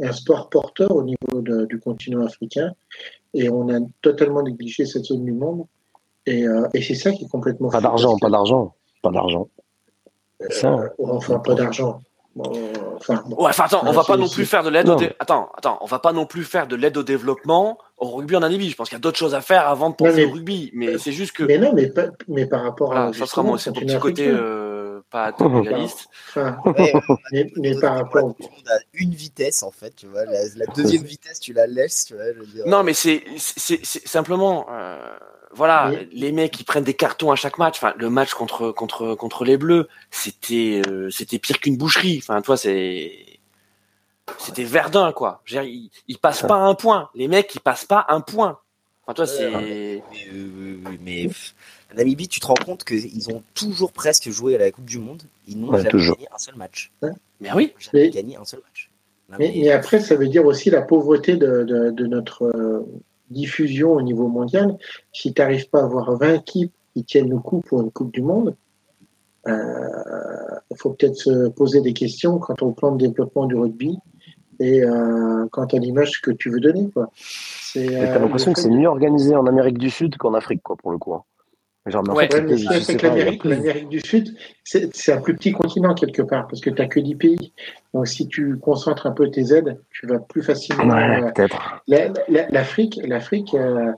un sport porteur au niveau de, du continent africain et on a totalement négligé cette zone du monde. Et, euh, et c'est ça qui est complètement. Pas d'argent, pas d'argent, pas d'argent. Euh, enfin, pas d'argent. enfin, ouais, enfin, attends, on va pas non plus faire de l'aide. Au attends, attends, on va pas non plus faire de l'aide au développement au rugby en Namibie. Je pense qu'il y a d'autres choses à faire avant de penser au rugby. Mais c'est juste que. Mais non, mais, mais par rapport à. Ça sera mon petit côté euh, pas trop égaliste. Enfin, mais, mais par rapport. Tout le monde a une vitesse, en fait. Tu vois, la, deuxième vitesse, tu la laisses. Tu vois, je veux dire. Non, mais c'est simplement. Euh, voilà, les mecs qui prennent des cartons à chaque match. Enfin, le match contre contre contre les Bleus, c'était euh, c'était pire qu'une boucherie. Enfin, toi, c'est c'était Verdun, quoi. ils, ils, passent pas un point. Les mecs, ils passent pas un point. Enfin, toi, c'est. Mais, euh, mais Namibie, tu te rends compte qu'ils ont toujours presque joué à la Coupe du Monde. Ils n'ont jamais gagné un seul match. Mais oui. Jamais gagné un seul match. mais, après, ça veut dire aussi la pauvreté de, de, notre euh, diffusion au niveau mondial. Si tu n'arrives pas à avoir 20 équipes qui tiennent le coup pour une Coupe du Monde, il euh, faut peut-être se poser des questions quant au plan de développement du rugby et euh, quant à l'image que tu veux donner. Quoi. C'est, t'as l'impression que c'est mieux organisé en Amérique du Sud qu'en Afrique, quoi, pour le coup. Genre, mais c'est que l'Amérique, du Sud, c'est un plus petit continent quelque part, parce que tu n'as que 10 pays. Donc si tu concentres un peu tes aides, tu vas plus facilement. Ouais, peut-être. L'Afrique, l'Afrique euh,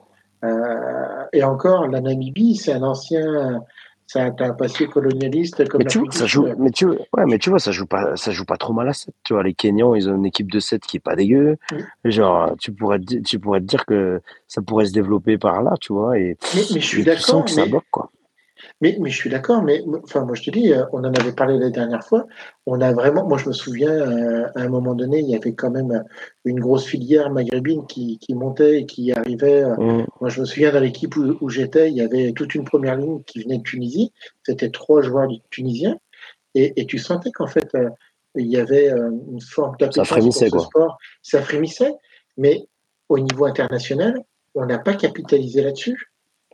euh, et encore la Namibie, c'est un ancien ça un passé colonialiste comme mais tu vois, ça joue mais tu ouais mais tu vois ça joue pas ça joue pas trop mal à 7 tu vois les Kenyans ils ont une équipe de 7 qui est pas dégueu. Genre tu pourrais tu pourrais te dire que ça pourrait se développer par là tu vois et mais, mais je suis d'accord que ça bloque quoi mais, mais je suis d'accord, mais enfin, moi je te dis, euh, on en avait parlé la dernière fois. On a vraiment, moi je me souviens, euh, à un moment donné, il y avait quand même une grosse filière maghrébine qui, qui montait et qui arrivait. Euh, mmh. Moi je me souviens dans l'équipe où, j'étais, il y avait toute une première ligne qui venait de Tunisie. C'était trois joueurs tunisiens. Et, et tu sentais qu'en fait, il y avait une forme d'appétence pour ce sport. Ça frémissait. Mais au niveau international, on n'a pas capitalisé là-dessus.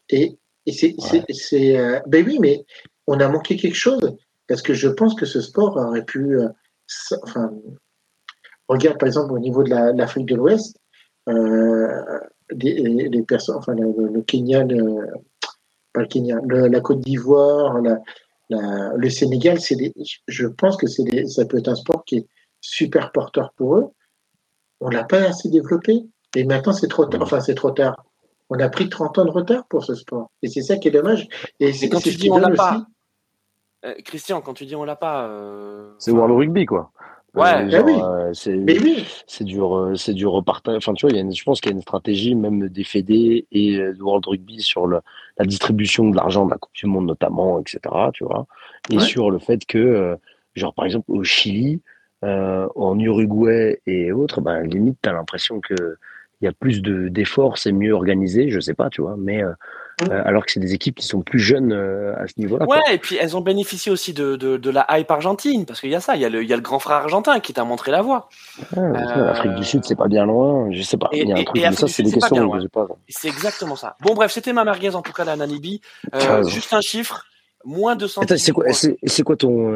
Et, et c'est, c'est, euh, ben oui, mais on a manqué quelque chose parce que je pense que ce sport aurait pu, euh, enfin, regarde par exemple au niveau de l'Afrique de l'Ouest, euh, les, personnes, enfin le, Kenya, pas le Kenya, la Côte d'Ivoire, le Sénégal, c'est je pense que c'est ça peut être un sport qui est super porteur pour eux. On l'a pas assez développé et maintenant c'est trop tard. Enfin c'est trop tard on a pris 30 ans de retard pour ce sport. Et c'est ça qui est dommage. Et c'est quand tu dis on l'a pas. Euh, Christian, quand tu dis on l'a pas. Euh, c'est World Rugby, quoi. Ouais, euh, oui. c'est oui. c'est du repartage. Enfin, tu vois, y a je pense qu'il y a une stratégie même des fédés et de World Rugby sur le, la distribution de l'argent de la Coupe du Monde notamment, etc. Tu vois, et sur le fait que, genre par exemple au Chili, en Uruguay et autres, ben limite t'as l'impression que il y a plus d'efforts, c'est mieux organisé, je sais pas, tu vois, mais euh, mmh. euh, alors que c'est des équipes qui sont plus jeunes euh, à ce niveau-là. Ouais, et puis elles ont bénéficié aussi de, de, de la hype argentine, parce qu'il y a ça, il y, a le, il y a le grand frère argentin qui t'a montré la voie. L'Afrique du Sud, c'est pas bien loin, je sais pas, il y a un truc, mais ça, c'est des questions que je pas. C'est exactement ça. Bon, bref, c'était ma merguez en tout cas, la Namibie. juste un chiffre. Moins de 100 c'est quoi, ton.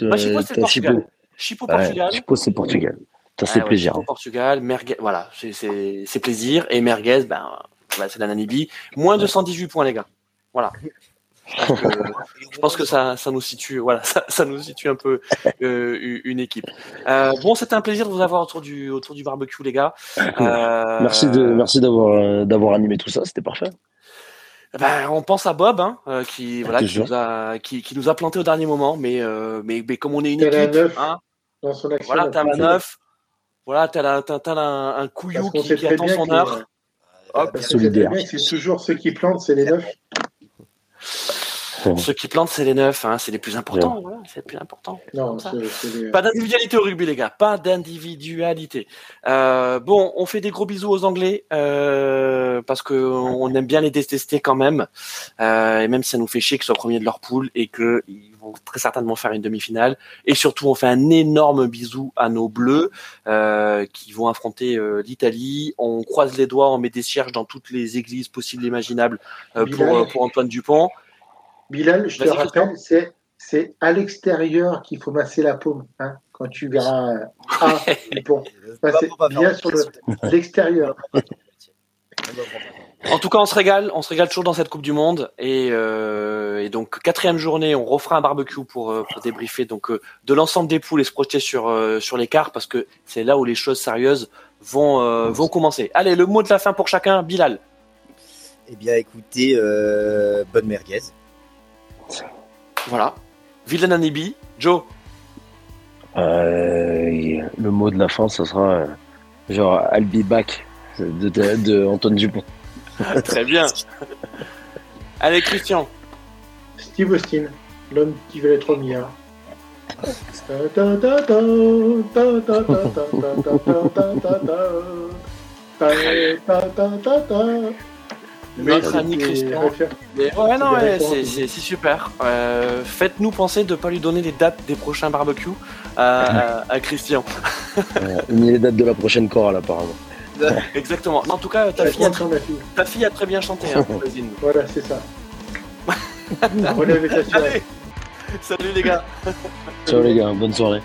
Bah, Chipo, c'est Portugal. Chipo, Portugal. Chipo, c'est Portugal. Ça, c'est plaisir. Au Portugal, merguez, voilà, c'est plaisir. Et merguez, ben, c'est la Namibie. Moins de 118 points, les gars. Voilà. je pense que ça, ça nous situe, voilà, ça, ça nous situe un peu euh, une équipe. Euh, bon, c'était un plaisir de vous avoir autour du autour du barbecue, les gars. Euh, merci de merci d'avoir d'avoir animé tout ça, c'était parfait. Ben, on pense à Bob, hein, qui voilà, qui nous a qui, qui, nous a planté au dernier moment, mais mais, mais comme on est une équipe, hein, dans son action, voilà, t'as la neuf. Voilà, t'as un, un couillou qui, qui attend son heure. Hop, solidaire. C'est toujours ceux qui plantent, c'est les neufs. Ceux qui plantent, c'est les neufs, hein, c'est les plus importants. Voilà, c'est les plus importants. Non, Pas d'individualité au rugby, les gars. Pas d'individualité. Euh, bon, on fait des gros bisous aux Anglais euh, parce que on aime bien les détester quand même. Euh, et même si ça nous fait chier qu'ils soient premiers de leur poule et qu'ils vont très certainement faire une demi-finale. Et surtout, on fait un énorme bisou à nos Bleus euh, qui vont affronter euh, l'Italie. On croise les doigts, on met des cierges dans toutes les églises possibles et imaginables euh, pour, pour Antoine Dupont. Bilal, je te rappelle, c'est à l'extérieur qu'il faut masser la paume. Hein, quand tu verras ah, bon, bien sur l'extérieur. En tout cas, on se régale, on se régale toujours dans cette Coupe du Monde et, euh, et donc quatrième journée, on refera un barbecue pour, euh, pour débriefer donc euh, de l'ensemble des poules et se projeter sur euh, sur l'écart parce que c'est là où les choses sérieuses vont vont commencer. Allez, le mot de la fin pour chacun, Bilal. Eh bien, écoutez, bonne merguez. Voilà. Villain Anibi, Joe. le mot de la fin, ça sera genre I'll be back de, de, de Antoine Dupont. Très bien. Allez, Christian. Steve Austin, l'homme qui veut être milliards. Notre ami Christian. ouais, non, ouais, c'est super. Euh, Faites-nous penser de ne pas lui donner les dates des prochains barbecues à, à, Christian. ni les dates de la prochaine chorale, apparemment. Exactement. En tout cas, ta, fille a, ta fille a, très bien chanté. Hein, voilà, c'est ça. Salut les gars. Ciao les gars, bonne soirée.